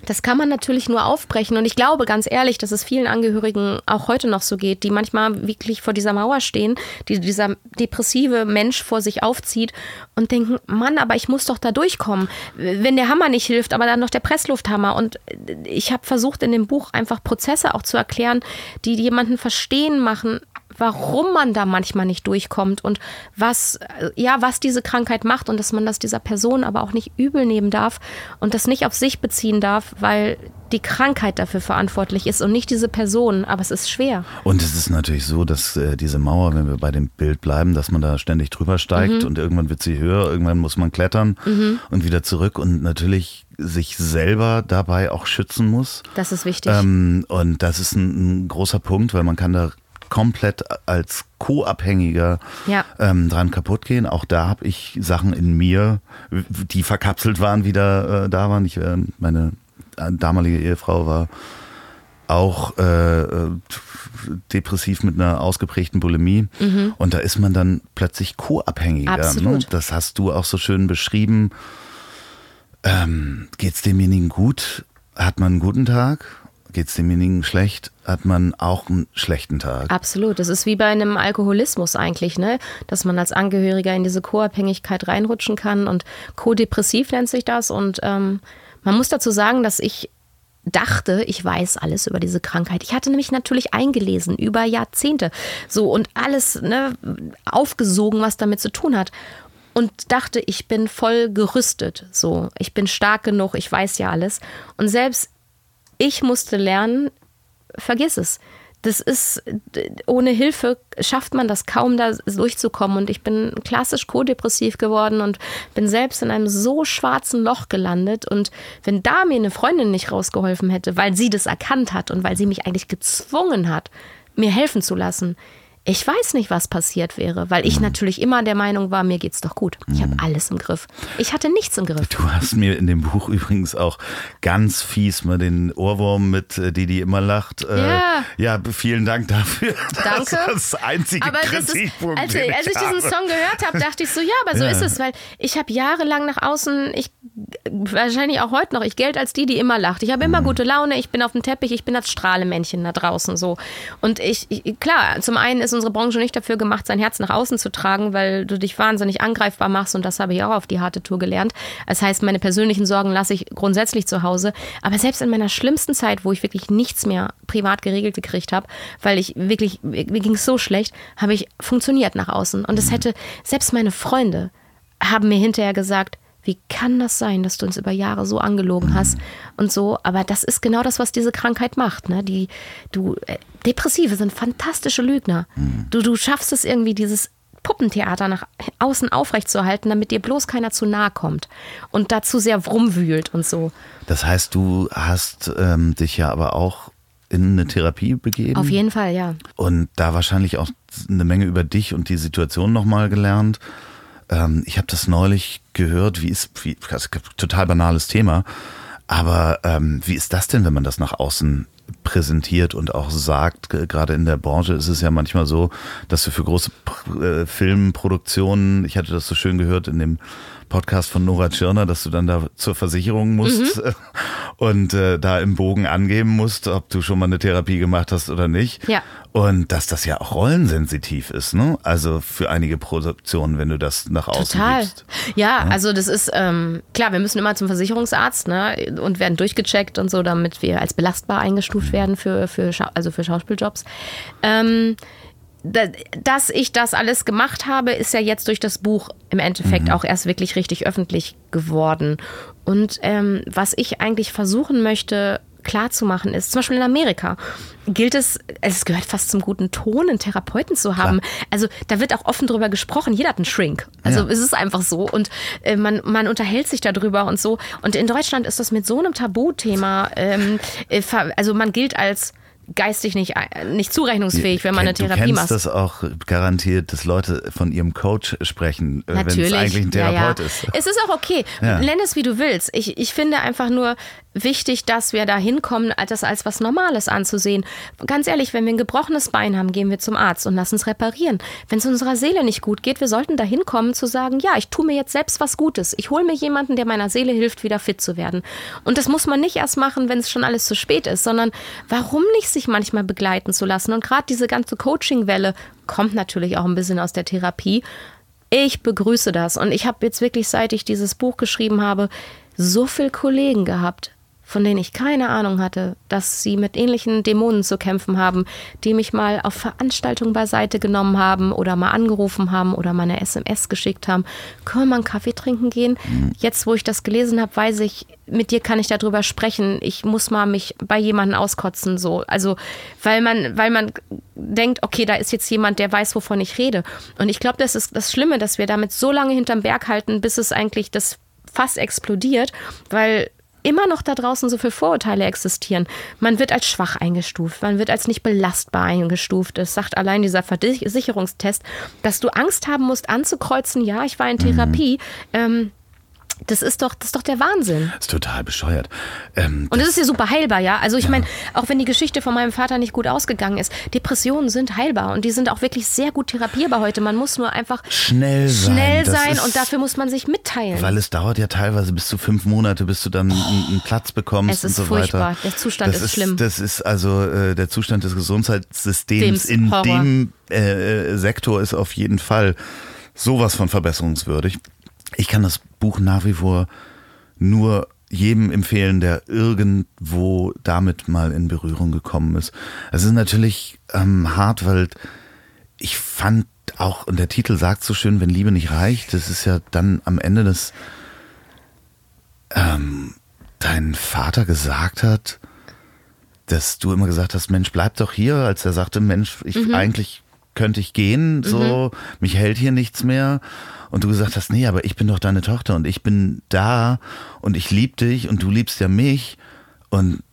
Das kann man natürlich nur aufbrechen. Und ich glaube ganz ehrlich, dass es vielen Angehörigen auch heute noch so geht, die manchmal wirklich vor dieser Mauer stehen, die dieser depressive Mensch vor sich aufzieht und denken, Mann, aber ich muss doch da durchkommen. Wenn der Hammer nicht hilft, aber dann noch der Presslufthammer. Und ich habe versucht, in dem Buch einfach Prozesse auch zu erklären, die jemanden verstehen machen, warum man da manchmal nicht durchkommt und was, ja, was diese Krankheit macht und dass man das dieser Person aber auch nicht übel nehmen darf und das nicht auf sich beziehen darf, weil die Krankheit dafür verantwortlich ist und nicht diese Person, aber es ist schwer. Und es ist natürlich so, dass äh, diese Mauer, wenn wir bei dem Bild bleiben, dass man da ständig drüber steigt mhm. und irgendwann wird sie höher, irgendwann muss man klettern mhm. und wieder zurück und natürlich sich selber dabei auch schützen muss. Das ist wichtig. Ähm, und das ist ein, ein großer Punkt, weil man kann da komplett als Co-Abhängiger ja. ähm, dran kaputt gehen. Auch da habe ich Sachen in mir, die verkapselt waren, wieder äh, da waren. Ich, äh, meine damalige Ehefrau war auch äh, äh, depressiv mit einer ausgeprägten Bulimie. Mhm. Und da ist man dann plötzlich co-abhängiger. Ne? Das hast du auch so schön beschrieben. Ähm, Geht es demjenigen gut? Hat man einen guten Tag? Geht es demjenigen schlecht? hat man auch einen schlechten Tag. Absolut. Das ist wie bei einem Alkoholismus eigentlich, ne? Dass man als Angehöriger in diese Co-Abhängigkeit reinrutschen kann und co-depressiv nennt sich das. Und ähm, man muss dazu sagen, dass ich dachte, ich weiß alles über diese Krankheit. Ich hatte nämlich natürlich eingelesen über Jahrzehnte so und alles ne, aufgesogen, was damit zu tun hat. Und dachte, ich bin voll gerüstet. So, ich bin stark genug, ich weiß ja alles. Und selbst ich musste lernen, vergiss es. Das ist, ohne Hilfe schafft man das kaum, da durchzukommen. Und ich bin klassisch kodepressiv geworden und bin selbst in einem so schwarzen Loch gelandet. Und wenn da mir eine Freundin nicht rausgeholfen hätte, weil sie das erkannt hat und weil sie mich eigentlich gezwungen hat, mir helfen zu lassen, ich weiß nicht, was passiert wäre, weil ich mhm. natürlich immer der Meinung war, mir geht's doch gut. Ich habe mhm. alles im Griff. Ich hatte nichts im Griff. Du hast mir in dem Buch übrigens auch ganz fies mal den Ohrwurm mit äh, die, die immer lacht. Äh, ja. ja, vielen Dank dafür. Danke. Das ist das einzige aber Kritikpunkt. Ist, als, als ich diesen Song gehört habe, dachte ich so, ja, aber so ja. ist es, weil ich habe jahrelang nach außen, ich wahrscheinlich auch heute noch, ich gelte als die, die immer lacht. Ich habe immer mhm. gute Laune, ich bin auf dem Teppich, ich bin das Strahlemännchen da draußen so. Und ich, ich klar, zum einen ist unsere Branche nicht dafür gemacht, sein Herz nach außen zu tragen, weil du dich wahnsinnig angreifbar machst und das habe ich auch auf die harte Tour gelernt. Das heißt, meine persönlichen Sorgen lasse ich grundsätzlich zu Hause. Aber selbst in meiner schlimmsten Zeit, wo ich wirklich nichts mehr privat geregelt gekriegt habe, weil ich wirklich, mir ging es so schlecht, habe ich funktioniert nach außen. Und es hätte, selbst meine Freunde haben mir hinterher gesagt, wie kann das sein, dass du uns über Jahre so angelogen hast und so? Aber das ist genau das, was diese Krankheit macht. Ne? Die, du, äh, Depressive sind fantastische Lügner. Mhm. Du, du schaffst es irgendwie, dieses Puppentheater nach außen aufrechtzuerhalten, damit dir bloß keiner zu nahe kommt und dazu sehr rumwühlt und so. Das heißt, du hast ähm, dich ja aber auch in eine Therapie begeben. Auf jeden Fall, ja. Und da wahrscheinlich auch eine Menge über dich und die Situation nochmal gelernt. Ähm, ich habe das neulich gehört, wie ist, wie, total banales Thema, aber ähm, wie ist das denn, wenn man das nach außen präsentiert und auch sagt, gerade in der Branche ist es ja manchmal so, dass du für große äh, Filmproduktionen, ich hatte das so schön gehört in dem Podcast von Nora Tschirner, dass du dann da zur Versicherung musst mhm. und äh, da im Bogen angeben musst, ob du schon mal eine Therapie gemacht hast oder nicht. Ja. Und dass das ja auch rollensensitiv ist, ne? Also für einige Produktionen, wenn du das nach außen Total. gibst. Ja, ja, also das ist ähm, klar, wir müssen immer zum Versicherungsarzt ne? und werden durchgecheckt und so, damit wir als belastbar eingestuft werden für, für, also für Schauspieljobs. Ähm, dass ich das alles gemacht habe, ist ja jetzt durch das Buch im Endeffekt mhm. auch erst wirklich richtig öffentlich geworden. Und ähm, was ich eigentlich versuchen möchte, klarzumachen ist, zum Beispiel in Amerika gilt es, es gehört fast zum guten Ton, einen Therapeuten zu haben. Klar. Also da wird auch offen drüber gesprochen. Jeder hat einen Shrink. Also ja. es ist einfach so. Und äh, man, man unterhält sich darüber und so. Und in Deutschland ist das mit so einem Tabuthema, ähm, äh, also man gilt als geistig nicht, äh, nicht zurechnungsfähig, wenn man eine du Therapie kennst macht. das auch garantiert, dass Leute von ihrem Coach sprechen, äh, wenn es eigentlich ein Therapeut ja, ja. ist. Es ist auch okay. Ja. Nenn es wie du willst. Ich, ich finde einfach nur wichtig, dass wir da hinkommen, das als was Normales anzusehen. Ganz ehrlich, wenn wir ein gebrochenes Bein haben, gehen wir zum Arzt und lassen es reparieren. Wenn es unserer Seele nicht gut geht, wir sollten da hinkommen zu sagen, ja, ich tue mir jetzt selbst was Gutes. Ich hole mir jemanden, der meiner Seele hilft, wieder fit zu werden. Und das muss man nicht erst machen, wenn es schon alles zu spät ist, sondern warum nicht sich manchmal begleiten zu lassen? Und gerade diese ganze Coaching-Welle kommt natürlich auch ein bisschen aus der Therapie. Ich begrüße das. Und ich habe jetzt wirklich, seit ich dieses Buch geschrieben habe, so viele Kollegen gehabt, von denen ich keine Ahnung hatte, dass sie mit ähnlichen Dämonen zu kämpfen haben, die mich mal auf Veranstaltungen beiseite genommen haben oder mal angerufen haben oder mal eine SMS geschickt haben. Können wir mal einen Kaffee trinken gehen? Jetzt, wo ich das gelesen habe, weiß ich, mit dir kann ich darüber sprechen. Ich muss mal mich bei jemandem auskotzen, so. Also, weil man, weil man denkt, okay, da ist jetzt jemand, der weiß, wovon ich rede. Und ich glaube, das ist das Schlimme, dass wir damit so lange hinterm Berg halten, bis es eigentlich das Fass explodiert, weil immer noch da draußen so viele Vorurteile existieren. Man wird als schwach eingestuft, man wird als nicht belastbar eingestuft. Das sagt allein dieser Versicherungstest, dass du Angst haben musst, anzukreuzen, ja, ich war in Therapie. Ähm, das ist doch, das ist doch der Wahnsinn. Das ist total bescheuert. Ähm, Und das ist ja super heilbar, ja. Also ich meine, auch wenn die Geschichte von meinem Vater nicht gut ausgegangen ist, Depressionen sind heilbar und die sind auch wirklich sehr gut therapierbar heute. Man muss nur einfach Schnell sein. schnell sein ist- und dafür muss man sich mitteilen. Weil es dauert ja teilweise bis zu fünf Monate, bis du dann einen, einen Platz bekommst Es und ist so furchtbar. weiter. Der Zustand das ist schlimm. Das ist also äh, der Zustand des Gesundheitssystems Dems in Horror. dem äh, Sektor ist auf jeden Fall sowas von verbesserungswürdig. Ich kann das Buch nach wie vor nur jedem empfehlen, der irgendwo damit mal in Berührung gekommen ist. Es ist natürlich ähm, hart, weil ich fand auch, und der Titel sagt so schön, wenn Liebe nicht reicht, das ist ja dann am Ende des ähm, dein Vater gesagt hat, dass du immer gesagt hast, Mensch, bleib doch hier, als er sagte, Mensch, ich Mhm. eigentlich könnte ich gehen, so, mich hält hier nichts mehr. Und du gesagt hast, nee, aber ich bin doch deine Tochter und ich bin da und ich lieb dich und du liebst ja mich. Und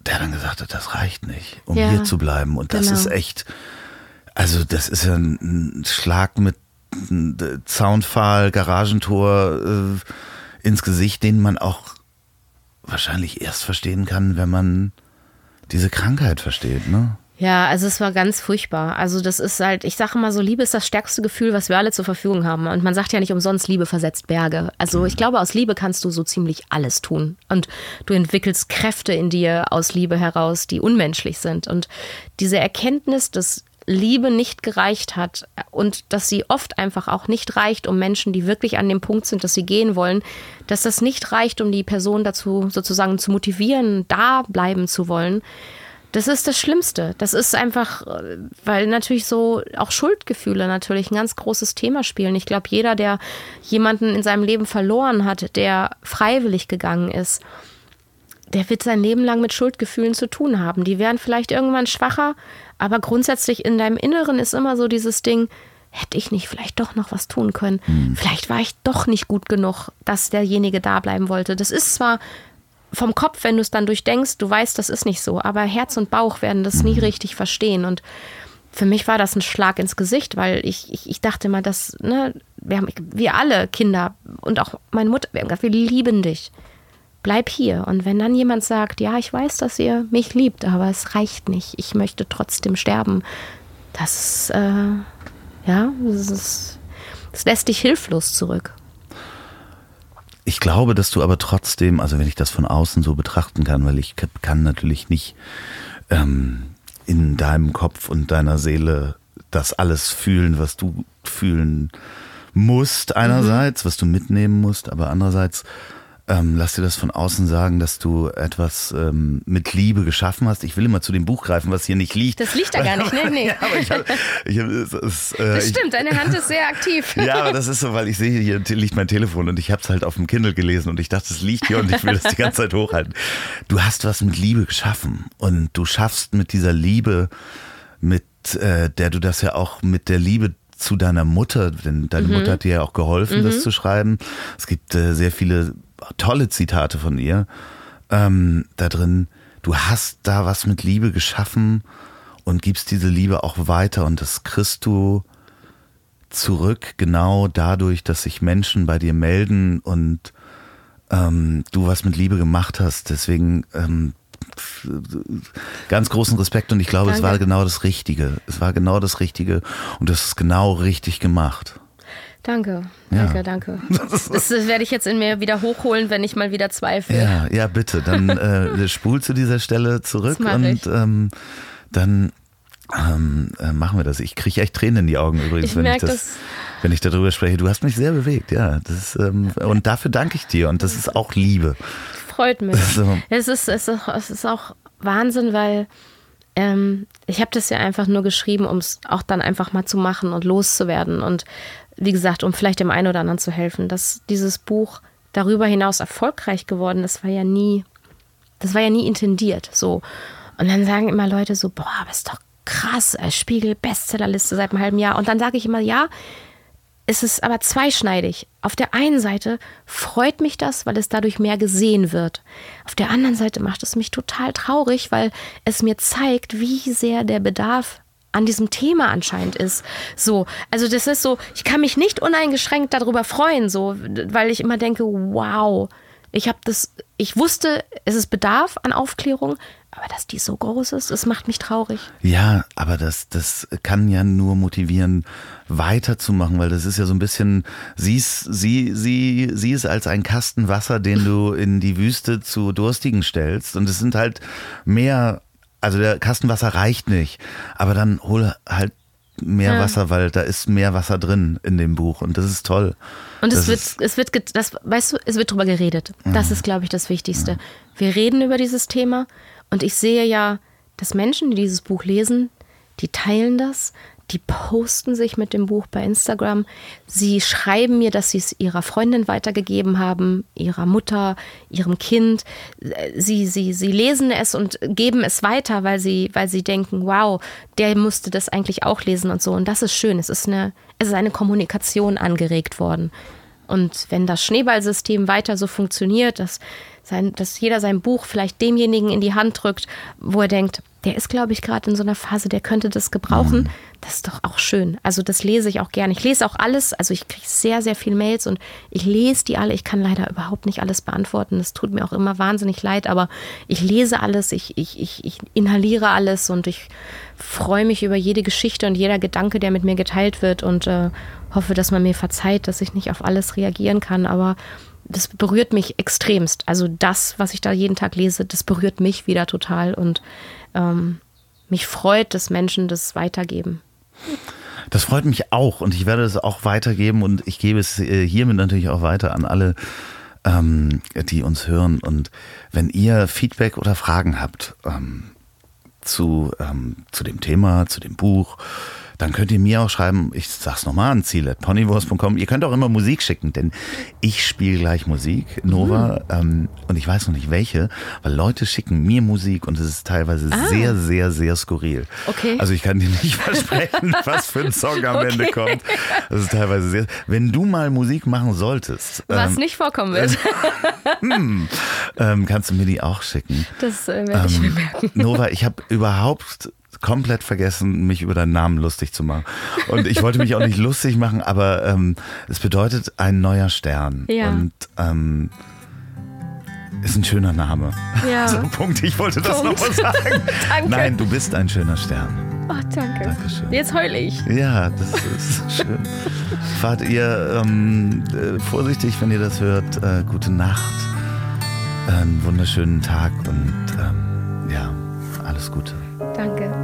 der dann gesagt hat, das reicht nicht, um Ja, hier zu bleiben. Und das genau. ist echt, also das ist ja ein, Schlag mit Zaunpfahl, Garagentor äh, ins Gesicht, den man auch wahrscheinlich erst verstehen kann, wenn man diese Krankheit versteht, ne? Ja, also es war ganz furchtbar. Also das ist halt, ich sage mal so, Liebe ist das stärkste Gefühl, was wir alle zur Verfügung haben. Und man sagt ja nicht umsonst, Liebe versetzt Berge. Also ich glaube, aus Liebe kannst du so ziemlich alles tun. Und du entwickelst Kräfte in dir aus Liebe heraus, die unmenschlich sind. Und diese Erkenntnis, dass Liebe nicht gereicht hat und dass sie oft einfach auch nicht reicht, um Menschen, die wirklich an dem Punkt sind, dass sie gehen wollen, dass das nicht reicht, um die Person dazu sozusagen zu motivieren, da bleiben zu wollen. Das ist das Schlimmste. Das ist einfach, äh, weil natürlich so auch Schuldgefühle natürlich ein ganz großes Thema spielen. Ich glaube, jeder, der jemanden in seinem Leben verloren hat, der freiwillig gegangen ist, der wird sein Leben lang mit Schuldgefühlen zu tun haben. Die werden vielleicht irgendwann schwacher, aber grundsätzlich in deinem Inneren ist immer so dieses Ding, hätte ich nicht vielleicht doch noch was tun können. Vielleicht war ich doch nicht gut genug, dass derjenige da bleiben wollte. Das ist zwar vom Kopf, wenn du es dann durchdenkst, du weißt, das ist nicht so, aber Herz und Bauch werden das nie richtig verstehen und für mich war das ein Schlag ins Gesicht, weil ich, ich, ich dachte mal, dass, ne, wir, haben, wir alle Kinder und auch meine Mutter, wir haben gesagt, wir lieben dich. Bleib hier. Und wenn dann jemand sagt, ja, ich weiß, dass ihr mich liebt, aber es reicht nicht, ich möchte trotzdem sterben, das, äh, ja, das, ist, das lässt dich hilflos zurück. Ich glaube, dass du aber trotzdem, also wenn ich das von außen so betrachten kann, weil ich kann natürlich nicht ähm, in deinem Kopf und deiner Seele das alles fühlen, was du fühlen musst einerseits, was du mitnehmen musst, aber andererseits ähm, lass dir das von außen sagen, dass du etwas ähm, mit Liebe geschaffen hast. Ich will immer zu dem Buch greifen, was hier nicht liegt. Das liegt da gar nicht, ne? Nee. ja, aber ich hab, ich hab, es, es, äh, Das stimmt, deine Hand ist sehr aktiv. ja, aber das ist so, weil ich sehe, hier liegt mein Telefon und ich habe es halt auf dem Kindle gelesen und ich dachte, es liegt hier und ich will das die ganze Zeit hochhalten. Du hast was mit Liebe geschaffen und du schaffst mit dieser Liebe, mit äh, der du das ja auch mit der Liebe zu deiner Mutter, denn deine Mutter hat dir ja auch geholfen, das zu schreiben. Es gibt äh, sehr viele tolle Zitate von ihr ähm, da drin. du hast da was mit Liebe geschaffen und gibst diese Liebe auch weiter und das kriegst du zurück, genau dadurch, dass sich Menschen bei dir melden und ähm, du was mit Liebe gemacht hast. Deswegen ähm, ganz großen Respekt und ich glaube, Danke. es war genau das Richtige. Es war genau das Richtige und hast es genau richtig gemacht. Danke, danke, ja. danke. Das werde ich jetzt in mir wieder hochholen, wenn ich mal wieder zweifle. Ja, ja, bitte. Dann äh, spul zu dieser Stelle zurück und ähm, dann ähm, äh, machen wir das. Ich kriege echt Tränen in die Augen übrigens, ich wenn, ich das, das, wenn ich darüber spreche. Du hast mich sehr bewegt, ja. Das, ähm, und dafür danke ich dir und das ist auch Liebe. Freut mich. So. Es, ist, es, ist, es ist auch Wahnsinn, weil ähm, ich habe das ja einfach nur geschrieben, um es auch dann einfach mal zu machen und loszuwerden. Und wie gesagt, um vielleicht dem einen oder anderen zu helfen, dass dieses Buch darüber hinaus erfolgreich geworden ist, war ja nie, das war ja nie intendiert. So. Und dann sagen immer Leute so, boah, aber ist doch krass, Spiegel Bestsellerliste seit einem halben Jahr. Und dann sage ich immer, ja, es ist aber zweischneidig. Auf der einen Seite freut mich das, weil es dadurch mehr gesehen wird. Auf der anderen Seite macht es mich total traurig, weil es mir zeigt, wie sehr der Bedarf an diesem Thema anscheinend ist. So, also das ist so, ich kann mich nicht uneingeschränkt darüber freuen, so, weil ich immer denke, wow, ich habe das, ich wusste, es ist Bedarf an Aufklärung, aber dass die so groß ist, das macht mich traurig. Ja, aber das, das kann ja nur motivieren, weiterzumachen, weil das ist ja so ein bisschen, sie sie, sie, sie ist als ein Kasten Wasser, den du in die Wüste zu Durstigen stellst. Und es sind halt mehr, also der Kasten Wasser reicht nicht. Aber dann hole halt mehr ja. Wasser, weil da ist mehr Wasser drin in dem Buch und das ist toll. Und es wird, es wird, das, weißt du, es wird drüber geredet. Das ist, glaube ich, das Wichtigste. Wir reden über dieses Thema und ich sehe ja, dass Menschen, die dieses Buch lesen, die teilen das, die posten sich mit dem Buch bei Instagram. Sie schreiben mir, dass sie es ihrer Freundin weitergegeben haben, ihrer Mutter, ihrem Kind. Sie, sie, sie lesen es und geben es weiter, weil sie, weil sie denken, wow, der musste das eigentlich auch lesen und so. Und das ist schön. Es ist eine, es ist eine Kommunikation angeregt worden. Und wenn das Schneeballsystem weiter so funktioniert, dass, sein, dass jeder sein Buch vielleicht demjenigen in die Hand drückt, wo er denkt, der ist, glaube ich, gerade in so einer Phase, der könnte das gebrauchen. Mhm. Das ist doch auch schön. Also das lese ich auch gerne. Ich lese auch alles. Also ich kriege sehr, sehr viele Mails und ich lese die alle. Ich kann leider überhaupt nicht alles beantworten. Das tut mir auch immer wahnsinnig leid, aber ich lese alles, ich, ich, ich, ich inhaliere alles und ich freue mich über jede Geschichte und jeder Gedanke, der mit mir geteilt wird und äh, hoffe, dass man mir verzeiht, dass ich nicht auf alles reagieren kann. Aber das berührt mich extremst. Also das, was ich da jeden Tag lese, das berührt mich wieder total und ähm, mich freut, dass Menschen das weitergeben. Das freut mich auch und ich werde es auch weitergeben und ich gebe es äh, hiermit natürlich auch weiter an alle, ähm, die uns hören. Und wenn ihr Feedback oder Fragen habt ähm, zu, ähm, zu dem Thema, zu dem Buch, dann könnt ihr mir auch schreiben, ich sag's nochmal an ziele.ponywurst.com. Ihr könnt auch immer Musik schicken, denn ich spiele gleich Musik, Nova, mhm. ähm, und ich weiß noch nicht welche, weil Leute schicken mir Musik und es ist teilweise ah. sehr, sehr, sehr skurril. Okay. Also ich kann dir nicht versprechen, was für ein Song am okay. Ende kommt. Das ist teilweise sehr. Wenn du mal Musik machen solltest. Was ähm, nicht vorkommen wird. hm, ähm, kannst du mir die auch schicken. Das äh, werde ich mir ähm, merken. Nova, ich habe überhaupt komplett vergessen, mich über deinen Namen lustig zu machen. Und ich wollte mich auch nicht lustig machen, aber ähm, es bedeutet ein neuer Stern. Ja. Und ähm, ist ein schöner Name. Ja. So, Punkt. Ich wollte das nochmal sagen. danke. Nein, du bist ein schöner Stern. Oh, danke. Dankeschön. Jetzt heule ich. Ja, das ist schön. Fahrt ihr ähm, äh, vorsichtig, wenn ihr das hört. Äh, gute Nacht. Einen wunderschönen Tag und ähm, ja, alles Gute. Danke.